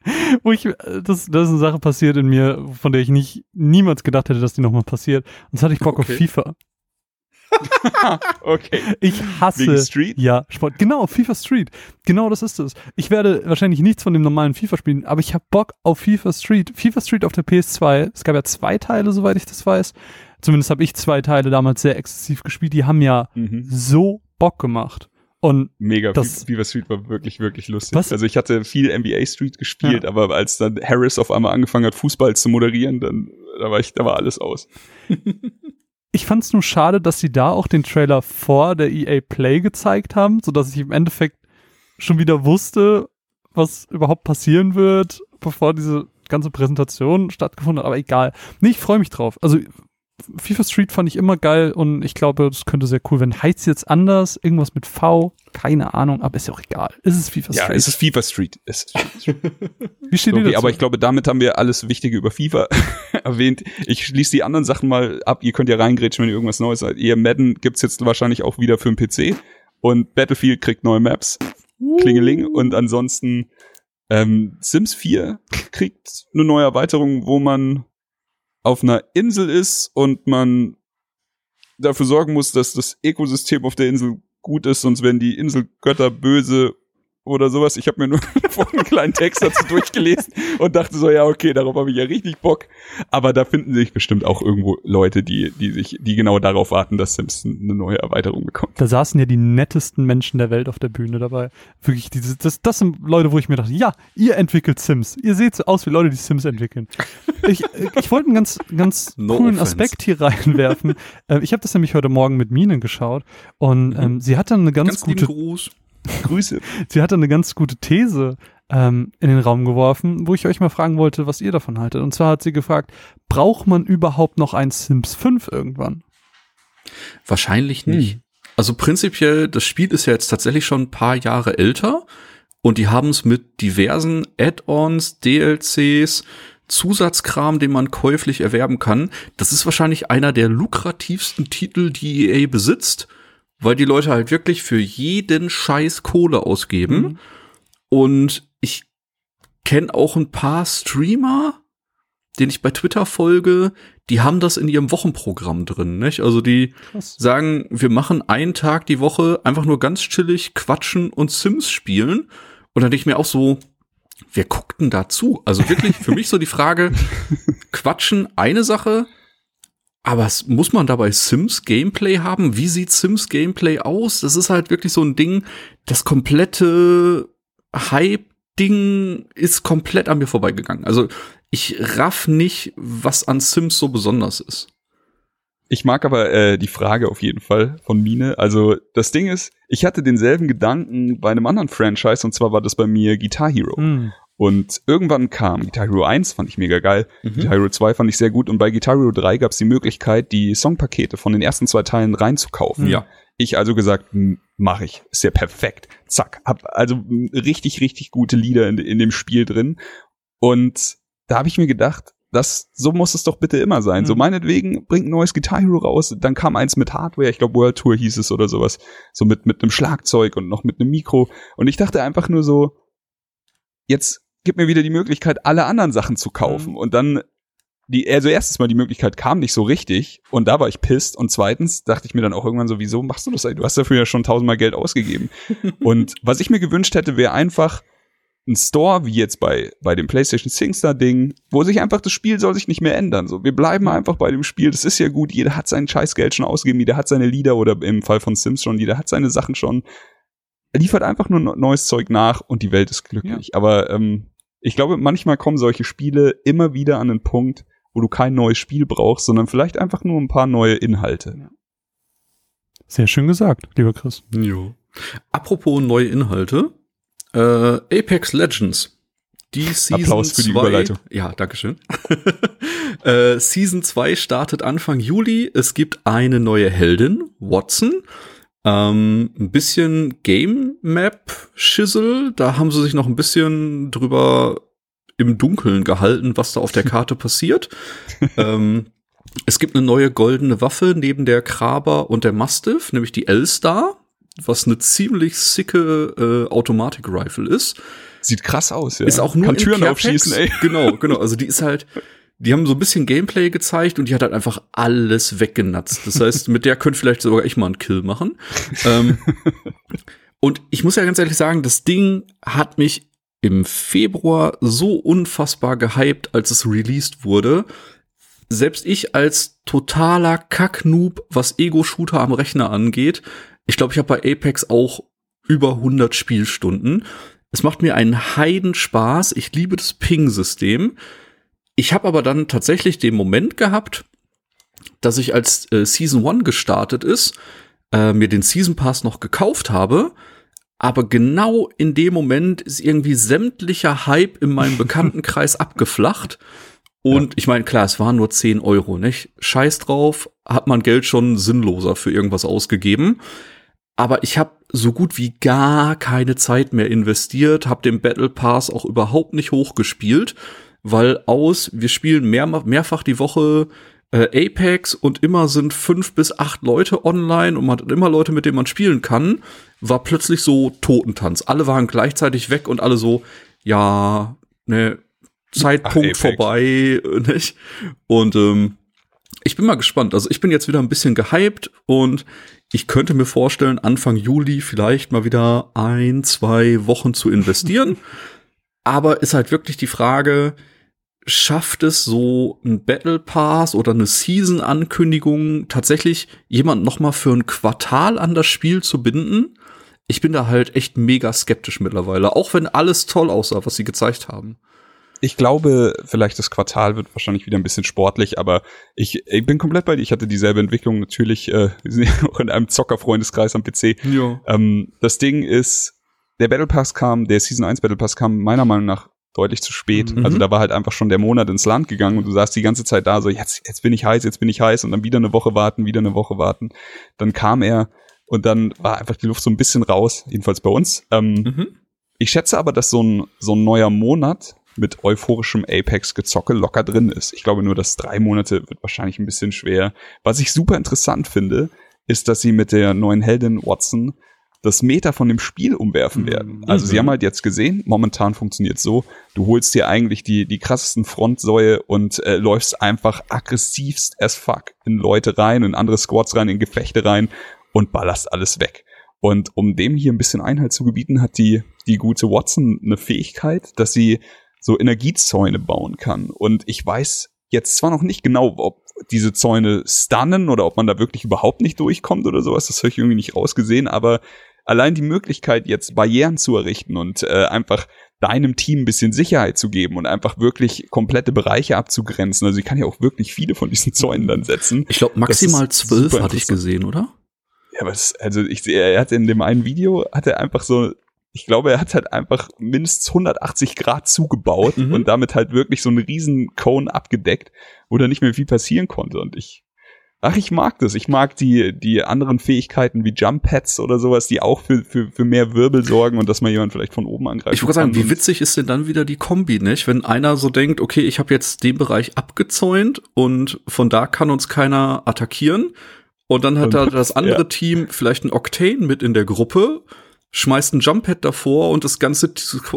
wo ich, äh, das, das ist eine Sache passiert in mir, von der ich nicht, niemals gedacht hätte, dass die nochmal passiert. Und zwar hatte ich Bock Okay. auf FIFA. okay. Ich hasse. Wegen Street? Ja, Sport. Genau, FIFA Street. Genau das ist es. Ich werde wahrscheinlich nichts von dem normalen FIFA spielen, aber ich habe Bock auf FIFA Street. FIFA Street auf der PS2. Es gab ja zwei Teile, soweit ich das weiß. Zumindest habe ich zwei Teile damals sehr exzessiv gespielt. Die haben ja Mhm. so Bock gemacht. Und Mega. Das- Viva Street war wirklich, wirklich lustig. Was? Also ich hatte viel NBA Street gespielt, aber als dann Harris auf einmal angefangen hat, Fußball zu moderieren, dann da war ich, da war alles aus. ich fand es nur schade, dass sie da auch den Trailer vor der EA Play gezeigt haben, sodass ich im Endeffekt schon wieder wusste, was überhaupt passieren wird, bevor diese ganze Präsentation stattgefunden hat. Aber egal. Nee, ich freue mich drauf. Also FIFA Street fand ich immer geil und ich glaube, das könnte sehr cool werden. Heißt jetzt anders, irgendwas mit V, keine Ahnung, aber ist ja auch egal. Ist es FIFA Ja, Street? es ist FIFA Street. Es ist Wie steht okay, dazu? aber ich glaube, damit haben wir alles Wichtige über FIFA erwähnt. Ich schließe die anderen Sachen mal ab. Ihr könnt ja reingrätschen, wenn ihr irgendwas Neues seid. Ihr Madden gibt's jetzt wahrscheinlich auch wieder für den PC und Battlefield kriegt neue Maps. Klingeling. Und ansonsten ähm, Sims 4 kriegt eine neue Erweiterung, wo man auf einer Insel ist und man dafür sorgen muss, dass das Ökosystem auf der Insel gut ist, sonst werden die Inselgötter böse oder sowas. Ich habe mir nur einen kleinen Text dazu durchgelesen und dachte so, ja, okay, darauf habe ich ja richtig Bock. Aber da finden sich bestimmt auch irgendwo Leute, die, die sich, die genau darauf warten, dass Sims eine neue Erweiterung bekommt. Da saßen ja die nettesten Menschen der Welt auf der Bühne dabei. Wirklich, diese, das, das sind Leute, wo ich mir dachte, ja, ihr entwickelt Sims. Ihr seht so aus wie Leute, die Sims entwickeln. Ich, ich wollte einen ganz, ganz No coolen offense. Aspekt hier reinwerfen. äh, ich habe das nämlich heute Morgen mit Minen geschaut und ähm, sie hat dann eine ganz, Ganz gute, Gruß. Grüße. sie hat dann eine ganz gute These ähm, in den Raum geworfen, wo ich euch mal fragen wollte, was ihr davon haltet. Und zwar hat sie gefragt, braucht man überhaupt noch ein Sims 5 irgendwann? Wahrscheinlich Hm. nicht. Also prinzipiell, das Spiel ist ja jetzt tatsächlich schon ein paar Jahre älter und die haben es mit diversen Add-ons, DLCs, Zusatzkram, den man käuflich erwerben kann. Das ist wahrscheinlich einer der lukrativsten Titel, die EA besitzt, weil die Leute halt wirklich für jeden Scheiß Kohle ausgeben. Mhm. Und ich kenne auch ein paar Streamer, den ich bei Twitter folge, die haben das in ihrem Wochenprogramm drin, nicht? Also die Krass. sagen, wir machen einen Tag die Woche einfach nur ganz chillig quatschen und Sims spielen. Und dann denke ich mir auch so, wer guckt denn dazu? Also wirklich für mich so die Frage, quatschen eine Sache, aber muss man dabei Sims Gameplay haben? Wie sieht Sims Gameplay aus? Das ist halt wirklich so ein Ding, das komplette Hype-Ding ist komplett an mir vorbeigegangen. Also ich raff nicht, was an Sims so besonders ist. Ich mag aber äh, die Frage auf jeden Fall von Mine. Also das Ding ist, ich hatte denselben Gedanken bei einem anderen Franchise und zwar war das bei mir Guitar Hero. Hm. Und irgendwann kam Guitar Hero 1, fand ich mega geil. Mhm. Guitar Hero 2 fand ich sehr gut. Und bei Guitar Hero 3 gab es die Möglichkeit, die Songpakete von den ersten zwei Teilen reinzukaufen. Ja. Ich also gesagt, mache ich. Ist ja perfekt. Zack. Hab also richtig, richtig gute Lieder in, in dem Spiel drin. Und da habe ich mir gedacht, das, so muss es doch bitte immer sein. So Mhm. meinetwegen bringt ein neues Guitar Hero raus, dann kam eins mit Hardware, ich glaube World Tour hieß es oder sowas, so mit, mit einem Schlagzeug und noch mit einem Mikro. Und ich dachte einfach nur so, jetzt gib mir wieder die Möglichkeit, alle anderen Sachen zu kaufen. Mhm. Und dann, die, also erstens mal die Möglichkeit kam nicht so richtig und da war ich pisst. Und zweitens dachte ich mir dann auch irgendwann so, wieso machst du das? ey? Du hast dafür ja schon tausendmal Geld ausgegeben. und was ich mir gewünscht hätte, wäre einfach ein Store, wie jetzt bei, bei dem PlayStation SingStar Ding, wo sich einfach das Spiel soll sich nicht mehr ändern. So, wir bleiben einfach bei dem Spiel. Das ist ja gut. Jeder hat sein Scheißgeld schon ausgegeben. Jeder hat seine Lieder oder im Fall von Sims schon. Jeder hat seine Sachen schon. Er liefert einfach nur neues Zeug nach und die Welt ist glücklich. Aber ähm, ich glaube, manchmal kommen solche Spiele immer wieder an einen Punkt, wo du kein neues Spiel brauchst, sondern vielleicht einfach nur ein paar neue Inhalte. Sehr schön gesagt, lieber Chris. Jo. Apropos neue Inhalte. Äh, Apex Legends. Die Season Applaus für die zwei- Überleitung. Ja, Dankeschön. äh, Season 2 startet Anfang Juli. Es gibt eine neue Heldin, Watson. Ähm, ein bisschen Game Map Schissel. Da haben sie sich noch ein bisschen drüber im Dunkeln gehalten, was da auf der Karte passiert. ähm, es gibt eine neue goldene Waffe neben der Kraber und der Mastiff, nämlich die L-Star. was eine ziemlich sicke äh, Automatic Rifle ist. Sieht krass aus, ja. Ist auch nur Kann Türen aufschießen, ey. Genau, genau. Also die ist halt, die haben so ein bisschen Gameplay gezeigt und die hat halt einfach alles weggenatzt. Das heißt, mit der könnte vielleicht sogar ich mal einen Kill machen. ähm, und ich muss ja ganz ehrlich sagen, das Ding hat mich im Februar so unfassbar gehypt, als es released wurde. Selbst ich als totaler Kacknoob, was Ego-Shooter am Rechner angeht, ich glaube, ich habe bei Apex auch über 100 Spielstunden. Es macht mir einen Heidenspaß. Ich liebe das Ping-System. Ich habe aber dann tatsächlich den Moment gehabt, dass ich als äh, Season 1 gestartet ist, äh, mir den Season Pass noch gekauft habe, aber genau in dem Moment ist irgendwie sämtlicher Hype in meinem Bekanntenkreis abgeflacht. Und ich meine, klar, es waren nur 10 Euro, nicht? Scheiß drauf, hat man Geld schon sinnloser für irgendwas ausgegeben. Aber ich habe so gut wie gar keine Zeit mehr investiert, habe den Battle Pass auch überhaupt nicht hochgespielt, weil aus, wir spielen mehr, mehrfach die Woche äh, Apex und immer sind fünf bis acht Leute online und man hat immer Leute, mit denen man spielen kann, war plötzlich so Totentanz. Alle waren gleichzeitig weg und alle so, ja, ne, Zeitpunkt Apex. vorbei, nicht? Und ähm, ich bin mal gespannt. Also ich bin jetzt wieder ein bisschen gehypt und ich könnte mir vorstellen, Anfang Juli vielleicht mal wieder ein, zwei Wochen zu investieren. Aber ist halt wirklich die Frage, schafft es so ein Battle Pass oder eine Season-Ankündigung tatsächlich jemand noch mal für ein Quartal an das Spiel zu binden? Ich bin da halt echt mega skeptisch mittlerweile, auch wenn alles toll aussah, was sie gezeigt haben. Ich glaube, vielleicht das Quartal wird wahrscheinlich wieder ein bisschen sportlich, aber ich, ich bin komplett bei dir. Ich hatte dieselbe Entwicklung natürlich, äh, wir sind ja auch in einem Zockerfreundeskreis am PC. Ja. Ähm, das Ding ist, der Battle Pass kam, der Season 1 Battle Pass kam meiner Meinung nach deutlich zu spät. Mhm. Also da war halt einfach schon der Monat ins Land gegangen und du saßt die ganze Zeit da so, jetzt, jetzt bin ich heiß, jetzt bin ich heiß und dann wieder eine Woche warten, wieder eine Woche warten. Dann kam er und dann war einfach die Luft so ein bisschen raus, jedenfalls bei uns. Ähm, Mhm. ich schätze aber, dass so ein, so ein neuer Monat mit euphorischem Apex-Gezocke locker drin ist. Ich glaube nur, dass drei Monate wird wahrscheinlich ein bisschen schwer. Was ich super interessant finde, ist, dass sie mit der neuen Heldin Watson das Meta von dem Spiel umwerfen werden. Also sie haben halt jetzt gesehen, momentan funktioniert so, du holst dir eigentlich die, die krassesten Frontsäue und äh, läufst einfach aggressivst as fuck in Leute rein, in andere Squads rein, in Gefechte rein und ballerst alles weg. Und um dem hier ein bisschen Einhalt zu gebieten, hat die, die gute Watson eine Fähigkeit, dass sie so Energiezäune bauen kann. Und ich weiß jetzt zwar noch nicht genau, ob diese Zäune stunnen oder ob man da wirklich überhaupt nicht durchkommt oder sowas. Das habe ich irgendwie nicht rausgesehen, aber allein die Möglichkeit, jetzt Barrieren zu errichten und äh, einfach deinem Team ein bisschen Sicherheit zu geben und einfach wirklich komplette Bereiche abzugrenzen. Also ich kann ja auch wirklich viele von diesen Zäunen dann setzen. Ich glaube, maximal zwölf hatte ich gesehen, oder? Ja, aber das, also ich sehe, er hat in dem einen Video, hat er einfach so, ich glaube, er hat halt einfach mindestens 180 Grad zugebaut Mhm. und damit halt wirklich so einen riesen Cone abgedeckt, wo da nicht mehr viel passieren konnte. Und ich, ach, ich mag das. Ich mag die, die anderen Fähigkeiten wie Jump Pads oder sowas, die auch für, für, für mehr Wirbel sorgen und dass man jemanden vielleicht von oben angreift. Ich wollte sagen, wie witzig ist denn dann wieder die Kombi, nicht? Wenn einer so denkt, okay, ich habe jetzt den Bereich abgezäunt und von da kann uns keiner attackieren. Und dann hat da das andere ja. Team vielleicht ein Octane mit in der Gruppe, schmeißt ein Jump-Pad davor und das ganze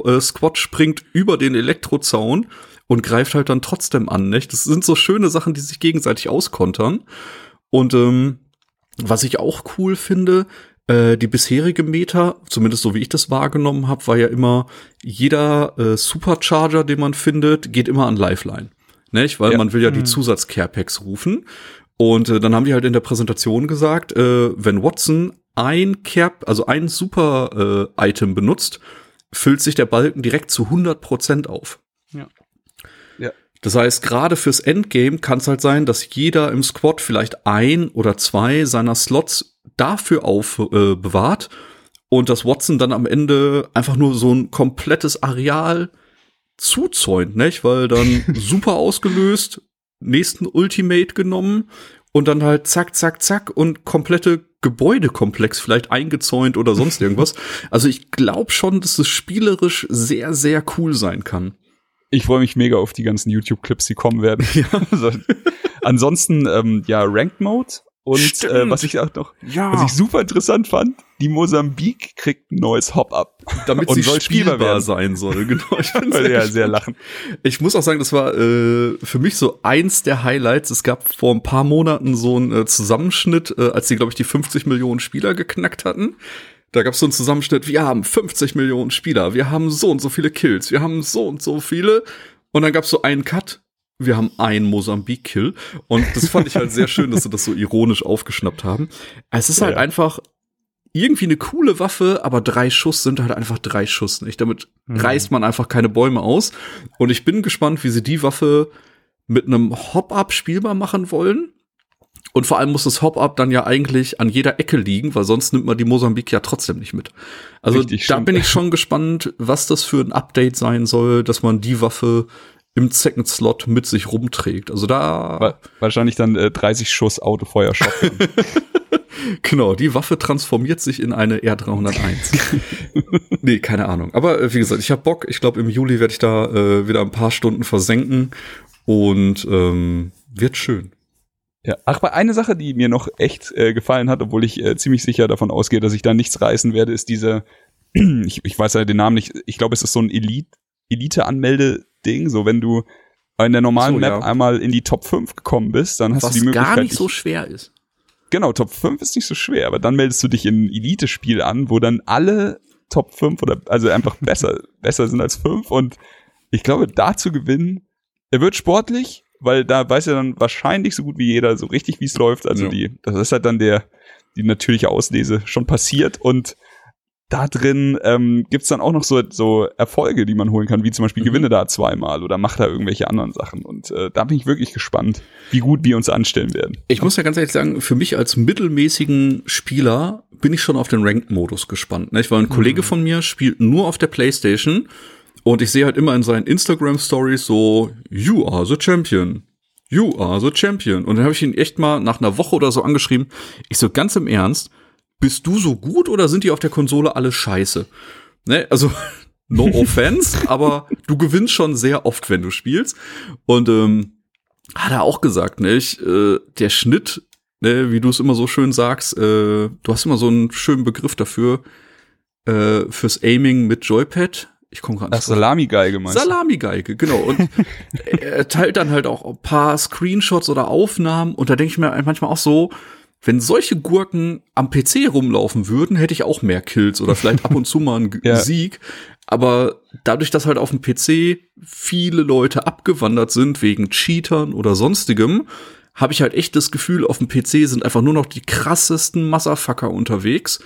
äh, Squad springt über den Elektrozaun und greift halt dann trotzdem an, nicht? Das sind so schöne Sachen, die sich gegenseitig auskontern. Und ähm, was ich auch cool finde, äh, die bisherige Meta, zumindest so wie ich das wahrgenommen habe, war ja immer, jeder äh, Supercharger, den man findet, geht immer an Lifeline. Nicht? Weil Ja. man will ja die Mhm. Zusatz-Care-Packs rufen. Und äh, dann haben die halt in der Präsentation gesagt, äh, wenn Watson ein Care, also ein Super-Item benutzt, füllt sich der Balken direkt zu 100% auf. Das heißt, gerade fürs Endgame kann es halt sein, dass jeder im Squad vielleicht ein oder zwei seiner Slots dafür aufbewahrt äh, und dass Watson dann am Ende einfach nur so ein komplettes Areal zuzäunt, nicht? Weil dann super ausgelöst, nächsten Ultimate genommen und dann halt zack, zack, zack und komplette Gebäudekomplex vielleicht eingezäunt oder sonst irgendwas. Also ich glaube schon, dass es spielerisch sehr, sehr cool sein kann. Ich freue mich mega auf die ganzen YouTube-Clips, die kommen werden. Also, ansonsten, ähm, ja, Ranked Mode Und Stimmt. äh, was ich auch noch, Ja, was ich super interessant fand, die Mosambik kriegt ein neues Hop-Up. damit und sie soll spielbar, spielbar sein soll. Genau. Ich bin Weil ja, sehr lachen. Ich muss auch sagen, das war äh, für mich so eins der Highlights. Es gab vor ein paar Monaten so einen äh, Zusammenschnitt, äh, als sie, glaube ich, die 50 Millionen Spieler geknackt hatten. Da gab es so einen Zusammenschnitt, wir haben 50 Millionen Spieler, wir haben so und so viele Kills, wir haben so und so viele. Und dann gab es so einen Cut, wir haben einen Mosambik-Kill. Und das fand ich halt sehr schön, dass sie das so ironisch aufgeschnappt haben. Es ist halt Ja. einfach irgendwie eine coole Waffe, aber drei Schuss sind halt einfach drei Schuss nicht. Damit reißt man einfach keine Bäume aus. Und ich bin gespannt, wie sie die Waffe mit einem Hop-Up spielbar machen wollen. Und vor allem muss das Hop-Up dann ja eigentlich an jeder Ecke liegen, weil sonst nimmt man die Mosambik ja trotzdem nicht mit. Also Richtig, da stimmt. bin ich schon gespannt, was das für ein Update sein soll, dass man die Waffe im Second Slot mit sich rumträgt. Also da, Wa- Wahrscheinlich dann äh, 30 Schuss Autofeuer genau, die Waffe transformiert sich in eine R301. nee, keine Ahnung. Aber äh, wie gesagt, ich habe Bock. Ich glaube, im Juli werde ich da äh, wieder ein paar Stunden versenken und ähm, wird schön. Ja, ach, aber eine Sache, die mir noch echt äh, gefallen hat, obwohl ich äh, ziemlich sicher davon ausgehe, dass ich da nichts reißen werde, ist diese, ich, ich weiß ja den Namen nicht, ich glaube, es ist so ein Elite, Elite-Anmelde-Ding, so wenn du in der normalen So, Map ja. einmal in die Top 5 gekommen bist, dann hast Was du die Möglichkeit, gar nicht so schwer ist. genau, Top 5 ist nicht so schwer, aber dann meldest du dich in ein Elite-Spiel an, wo dann alle Top 5 oder also einfach besser, besser sind als 5 und ich glaube, da zu gewinnen, er wird sportlich, weil da weiß ja dann wahrscheinlich so gut wie jeder so richtig, wie es läuft. Also Ja. die, das ist halt dann der, die natürliche Auslese schon passiert und da drin ähm, gibt's dann auch noch so, so Erfolge, die man holen kann, wie zum Beispiel Mhm. gewinne da zweimal oder mach da irgendwelche anderen Sachen. Und äh, da bin ich wirklich gespannt, wie gut wir uns anstellen werden. Ich muss ja ganz ehrlich sagen, für mich als mittelmäßigen Spieler bin ich schon auf den Ranked-Modus gespannt. Nicht? Weil ein Kollege von mir spielt nur auf der Playstation und ich sehe halt immer in seinen Instagram-Stories so, you are the champion. You are the champion. Und dann habe ich ihn echt mal nach einer Woche oder so angeschrieben. Ich so, ganz im Ernst, bist du so gut oder sind die auf der Konsole alle scheiße? Ne? Also, no offense, aber du gewinnst schon sehr oft, wenn du spielst. Und ähm, hat er auch gesagt, ne? Ich, äh, der Schnitt, ne, wie du es immer so schön sagst, äh, du hast immer so einen schönen Begriff dafür, äh, fürs Aiming mit Joypad. Ich komme gerade Ach, Salami-Geige meinst du? Salami-Geige, genau. Und er teilt dann halt auch ein paar Screenshots oder Aufnahmen. Und da denke ich mir manchmal auch so, wenn solche Gurken am PC rumlaufen würden, hätte ich auch mehr Kills oder vielleicht ab und zu mal einen Ja. Sieg. Aber dadurch, dass halt auf dem PC viele Leute abgewandert sind wegen Cheatern oder sonstigem, habe ich halt echt das Gefühl, auf dem PC sind einfach nur noch die krassesten Motherfucker unterwegs.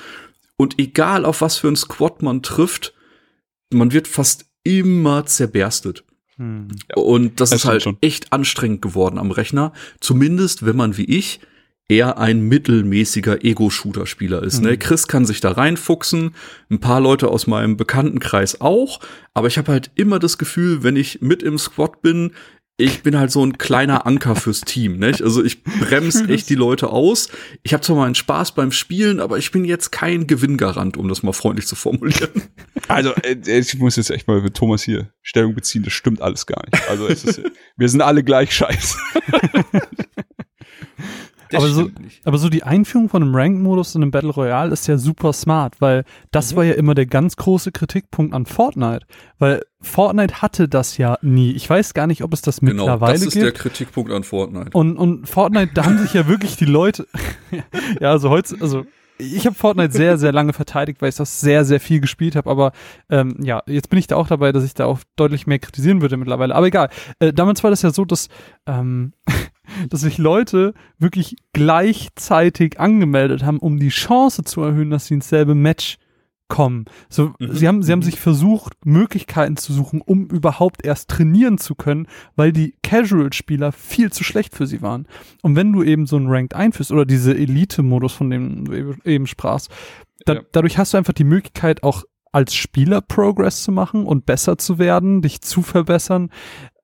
Und egal auf was für ein Squad man trifft, man wird fast immer zerberstet. Hm. Und das, das ist halt schon. echt anstrengend geworden am Rechner. Zumindest, wenn man wie ich eher ein mittelmäßiger Ego-Shooter-Spieler ist. Ne? Chris kann sich da reinfuchsen, ein paar Leute aus meinem Bekanntenkreis auch, aber ich habe halt immer das Gefühl, wenn ich mit im Squad bin, ich bin halt so ein kleiner Anker fürs Team. Nicht? Also ich bremse echt die Leute aus. Ich habe zwar meinen Spaß beim Spielen, aber ich bin jetzt kein Gewinngarant, um das mal freundlich zu formulieren. Also, äh, ich muss jetzt echt mal für Thomas hier Stellung beziehen, das stimmt alles gar nicht. Also, ist, wir sind alle gleich scheiße. Das aber, so, nicht. aber so die Einführung von einem Ranked-Modus in einem Battle Royale ist ja super smart, weil das Mhm. war ja immer der ganz große Kritikpunkt an Fortnite. Weil Fortnite hatte das ja nie. Ich weiß gar nicht, ob es das Genau, mittlerweile das ist der gibt. Kritikpunkt an Fortnite. Und, und Fortnite, da haben sich ja wirklich die Leute, ja, also heute, also ich habe Fortnite sehr, sehr lange verteidigt, weil ich das sehr, sehr viel gespielt habe. Aber ähm, ja, jetzt bin ich da auch dabei, dass ich da auch deutlich mehr kritisieren würde mittlerweile. Aber egal. Äh, damals war das ja so, dass, ähm, dass sich Leute wirklich gleichzeitig angemeldet haben, um die Chance zu erhöhen, dass sie ins selbe Match kommen. So, Mhm. sie haben, sie haben Mhm. sich versucht, Möglichkeiten zu suchen, um überhaupt erst trainieren zu können, weil die Casual-Spieler viel zu schlecht für sie waren. Und wenn du eben so einen Ranked einführst oder diese Elite-Modus, von dem du eben- eben sprachst, da, Ja. dadurch hast du einfach die Möglichkeit, auch als Spieler Progress zu machen und besser zu werden, dich zu verbessern,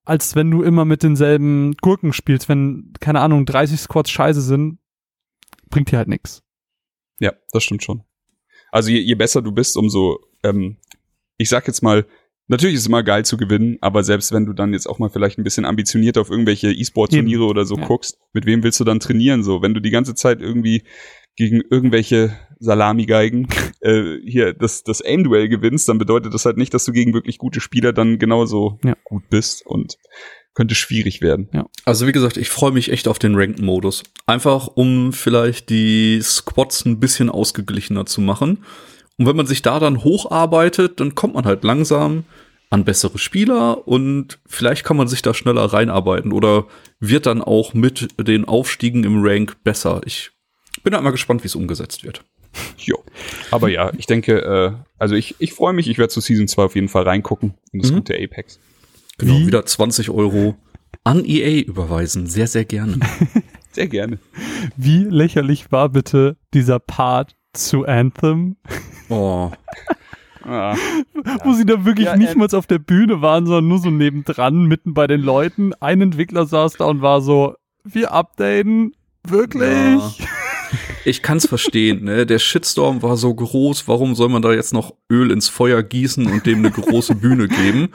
als wenn du immer mit denselben Gurken spielst. Wenn, keine Ahnung, 30 Squads scheiße sind, bringt dir halt nichts. Ja, das stimmt schon. Also je, je besser du bist, umso, ähm, ich sag jetzt mal, Natürlich ist es immer geil zu gewinnen, aber selbst wenn du dann jetzt auch mal vielleicht ein bisschen ambitioniert auf irgendwelche E-Sport-Turniere oder so Ja. guckst, mit wem willst du dann trainieren? So, wenn du die ganze Zeit irgendwie gegen irgendwelche Salami-Geigen äh, hier das, das Aim-Duell gewinnst, dann bedeutet das halt nicht, dass du gegen wirklich gute Spieler dann genauso Ja. gut bist und könnte schwierig werden. Also wie gesagt, ich freue mich echt auf den Ranked-Modus. Einfach, um vielleicht die Squads ein bisschen ausgeglichener zu machen. Und wenn man sich da dann hocharbeitet, dann kommt man halt langsam an bessere Spieler und vielleicht kann man sich da schneller reinarbeiten oder wird dann auch mit den Aufstiegen im Rank besser. Ich bin halt mal gespannt, wie es umgesetzt wird. Jo. Aber ja, ich denke, äh, also ich, ich freue mich, ich werde zu Season 2 auf jeden Fall reingucken in das Mhm. gute Apex. Genau, Wie? wieder 20 Euro an EA überweisen. Sehr, sehr gerne. Sehr gerne. Wie lächerlich war bitte dieser Part zu Anthem, Oh, Ah, wo sie da wirklich Ja, nicht mal auf der Bühne waren, sondern nur so nebendran, mitten bei den Leuten. Ein Entwickler saß da und war so, wir updaten, wirklich? Ja. Ich kann's verstehen, ne? Der Shitstorm war so groß, warum soll man da jetzt noch Öl ins Feuer gießen und dem eine große Bühne geben?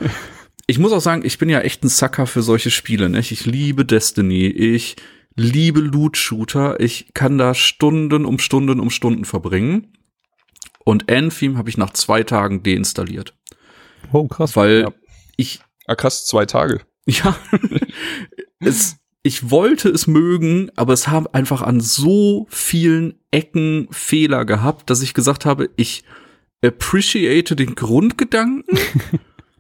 Ich muss auch sagen, ich bin ja echt ein Sucker für solche Spiele, ne? Ich liebe Destiny, ich liebe Loot-Shooter, ich kann da Stunden um Stunden um Stunden verbringen. Und Anthem habe ich nach zwei Tagen deinstalliert, Wow, krass. weil Ja. ich ah, krass, zwei Tage. ja, es, ich wollte es mögen, aber es haben einfach an so vielen Ecken Fehler gehabt, dass ich gesagt habe, ich appreciate den Grundgedanken,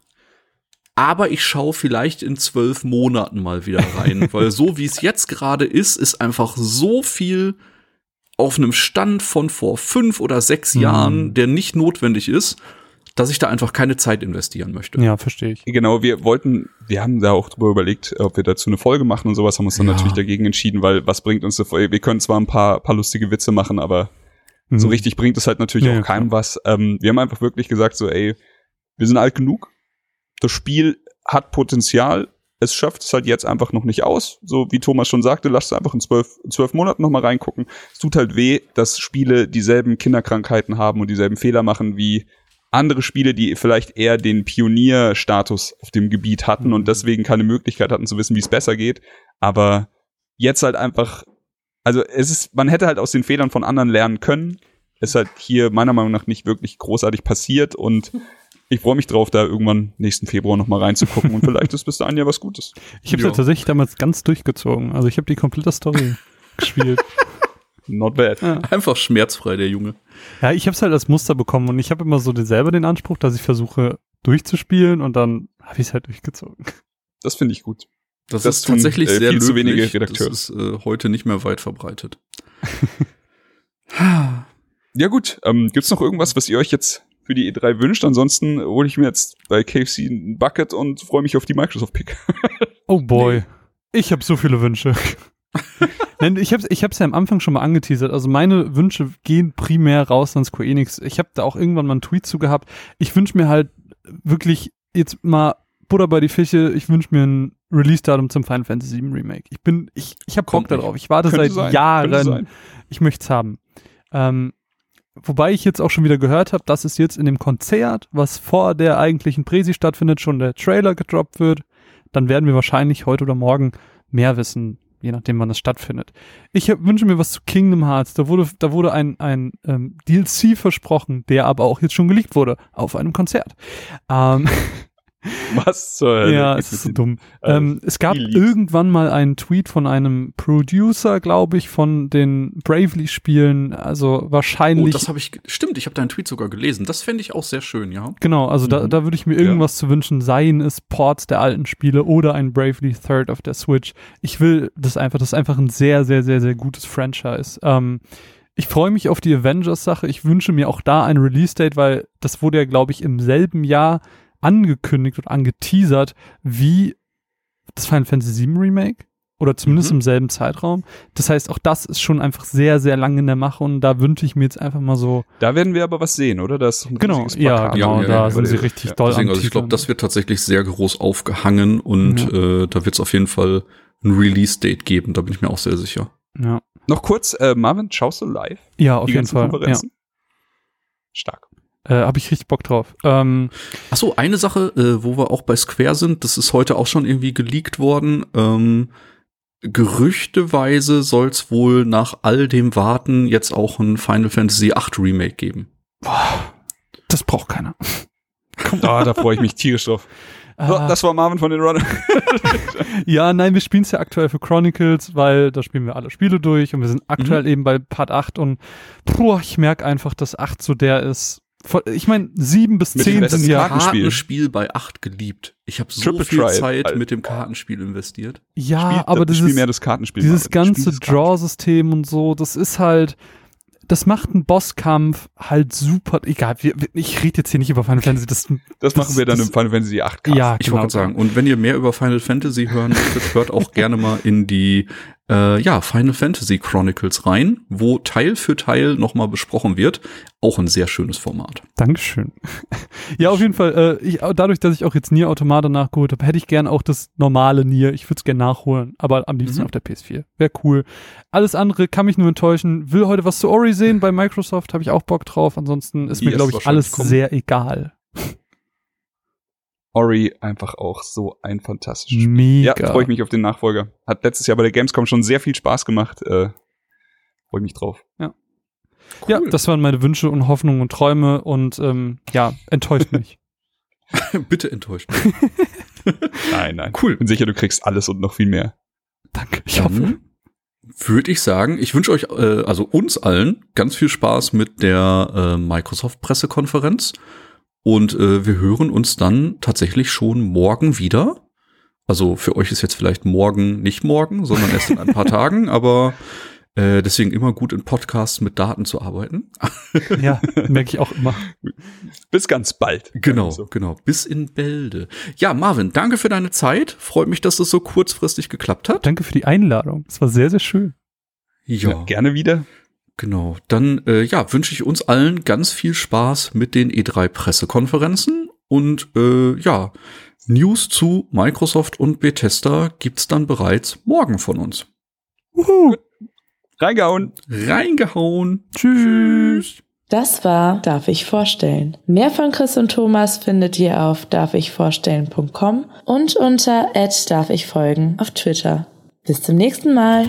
aber ich schaue vielleicht in zwölf Monaten mal wieder rein, weil so wie es jetzt gerade ist, ist einfach so viel auf einem Stand von vor fünf oder sechs Mhm. Jahren, der nicht notwendig ist, dass ich da einfach keine Zeit investieren möchte. Ja, verstehe ich. Genau, wir wollten, wir haben da auch drüber überlegt, ob wir dazu eine Folge machen und sowas, haben uns dann Ja. natürlich dagegen entschieden, weil was bringt uns eine Folge? Wir können zwar ein paar, paar lustige Witze machen, aber so Mhm. richtig bringt es halt natürlich Ja, auch keinem was. Ähm, wir haben einfach wirklich gesagt, so, ey, wir sind alt genug, das Spiel hat Potenzial, es schafft es halt jetzt einfach noch nicht aus. So wie Thomas schon sagte, lasst es einfach in zwölf, in zwölf Monaten noch mal reingucken. Es tut halt weh, dass Spiele dieselben Kinderkrankheiten haben und dieselben Fehler machen wie andere Spiele, die vielleicht eher den Pionierstatus auf dem Gebiet hatten und deswegen keine Möglichkeit hatten zu wissen, wie es besser geht. Aber jetzt halt einfach, also es ist, man hätte halt aus den Fehlern von anderen lernen können. Ist halt hier meiner Meinung nach nicht wirklich großartig passiert und ich freue mich drauf, da irgendwann nächsten Februar noch mal reinzugucken und vielleicht ist bis dahin ja was Gutes. Ich habe Ja. ja tatsächlich damals ganz durchgezogen. Also ich habe die komplette Story gespielt. Not bad. Ja. Einfach schmerzfrei, der Junge. Ja, ich habe es halt als Muster bekommen und ich habe immer so den, selber den Anspruch, dass ich versuche durchzuspielen und dann habe ich es halt durchgezogen. Das finde ich gut. Das, Das ist tun, tatsächlich äh, sehr viel zu wenige. Redakteure. Das ist äh, heute nicht mehr weit verbreitet. Ja gut, ähm, gibt's noch irgendwas, was ihr euch jetzt für die E3 wünscht? Ansonsten hole ich mir jetzt bei KFC ein Bucket und freue mich auf die Microsoft-Pick. Oh boy. Ich habe so viele Wünsche. Nein, ich habe ich hab's ja am Anfang schon mal angeteasert. Also meine Wünsche gehen primär raus an Square Enix. Ich habe da auch irgendwann mal einen Tweet zu gehabt. Ich wünsche mir halt wirklich jetzt mal Butter bei die Fische. Ich wünsche mir ein Release-Datum zum Final Fantasy VII Remake. Ich bin, ich, ich habe Bock darauf. Ich warte Könnte seit sein, Jahren. Ich möchte es haben. Ähm, wobei ich jetzt auch schon wieder gehört habe, dass es jetzt in dem Konzert, was vor der eigentlichen Präsi stattfindet, schon der Trailer gedroppt wird. Dann werden wir wahrscheinlich heute oder morgen mehr wissen, je nachdem, wann es stattfindet. Ich wünsche mir was zu Kingdom Hearts. Da wurde, da wurde ein, ein ähm, DLC versprochen, der aber auch jetzt schon geleakt wurde auf einem Konzert. Ähm, Was zur Hölle ja, es ist so dumm. äh, ähm, es gab irgendwann mal einen Tweet von einem Producer, glaube ich, von den Bravely-Spielen. Also Oh, wahrscheinlich. das habe ich, stimmt, ich habe deinen Tweet sogar gelesen. Das fände ich auch sehr schön, ja. genau, also da, Mhm. da würde ich mir irgendwas zu wünschen, seien es Ports der alten Spiele oder ein Bravely Third auf der Switch. Ich will das einfach, das ist einfach ein sehr, sehr, sehr, sehr gutes Franchise. Ähm, ich freue mich auf die Avengers-Sache. Ich wünsche mir auch da ein Release-Date, weil das wurde ja, glaube ich, im selben Jahr angekündigt und angeteasert wie das Final Fantasy VII Remake. Oder zumindest Mhm. im selben Zeitraum. Das heißt, auch das ist schon einfach sehr, sehr lang in der Mache und da wünsche ich mir jetzt einfach mal so. Da werden wir aber was sehen, oder? Das ist ein Genau, ja, genau, Ja, ja, da ja, sind ja, sie ja. richtig Ja, doll Deswegen, also ich glaube, das wird tatsächlich sehr groß aufgehangen und äh, da wird es auf jeden Fall ein Release-Date geben. Da bin ich mir auch sehr sicher. Ja, Noch kurz, äh, Marvin, schaust du live? ja auf die jeden Fall. Stark. Äh, Habe ich richtig Bock drauf. Ähm, Ach so, eine Sache, äh, wo wir auch bei Square sind, das ist heute auch schon irgendwie geleakt worden. Ähm, gerüchteweise soll es wohl nach all dem Warten jetzt auch ein Final Fantasy VIII Remake geben. das braucht keiner. Ah, da freue ich mich tierisch drauf. So, Ah. das war Marvin von den Runner. Ja, nein, wir spielen es ja aktuell für Chronicles, weil da spielen wir alle Spiele durch und wir sind aktuell Mhm. eben bei Part 8 und puh, ich merke einfach, dass 8 so der ist. Ich meine, 7 bis Mit 10 dem sind ja. Kartenspiel. Kartenspiel bei 8 geliebt. Ich habe so Triple viel Trial, Zeit Alter. mit dem Kartenspiel investiert. Ja, Spiel- aber spiel dieses, mehr das Kartenspiel. dieses ganze das. Draw-System und so, das ist halt, das macht einen Bosskampf halt super. Egal, wir, wir- ich rede jetzt hier nicht über Final Fantasy. Das, Das machen wir dann das- im Final Fantasy 8 Cast. ja, Ich genau. wollte gerade sagen, und wenn ihr mehr über Final Fantasy hören möchtet, hört auch gerne mal in die äh, ja, Final Fantasy Chronicles rein, wo Teil für Teil nochmal besprochen wird. Auch ein sehr schönes Format. Dankeschön. ja, auf jeden Fall. Äh, ich, dadurch, dass ich auch jetzt Nier Automata nachgeholt habe, hätte ich gern auch das normale Nier. Ich würde es gern nachholen, aber am liebsten Mhm. auf der PS4. Wäre cool. Alles andere kann mich nur enttäuschen. Will heute was zu Ori sehen bei Microsoft, habe ich auch Bock drauf. Ansonsten ist mir, glaube ich, alles kommen. sehr egal. Ori einfach auch so ein fantastisches Spiel. Mega. Ja, freue ich mich auf den Nachfolger. Hat letztes Jahr bei der Gamescom schon sehr viel Spaß gemacht. Äh, freue mich drauf. Ja, das waren meine Wünsche und Hoffnungen und Träume und ähm, ja, enttäuscht mich. Bitte enttäuscht. Nein, nein. Cool. Bin sicher, du kriegst alles und noch viel mehr. Danke. Ich hoffe. Würde ich sagen, ich wünsche euch, äh, also uns allen, ganz viel Spaß mit der äh, Microsoft-Pressekonferenz. Und äh, wir hören uns dann tatsächlich schon morgen wieder. Also für euch ist jetzt vielleicht morgen nicht morgen, sondern erst in ein paar Tagen, aber äh, deswegen immer gut in Podcasts mit Daten zu arbeiten. Ja, merke ich auch immer. Bis ganz bald. Genau, So. genau. Bis in Bälde. Ja, Marvin, danke für deine Zeit. Freut mich, dass das so kurzfristig geklappt hat. Danke für die Einladung. Es war sehr, sehr schön. Ja. gerne wieder. Genau. Dann äh, ja, wünsche ich uns allen ganz viel Spaß mit den E3-Pressekonferenzen und äh, ja, News zu Microsoft und Bethesda gibt's dann bereits morgen von uns. Uhu. Reingehauen. Reingehauen. Tschüss. Das war Darf ich vorstellen. Mehr von Chris und Thomas findet ihr auf darfichvorstellen.com und unter darf ich folgen auf Twitter. Bis zum nächsten Mal.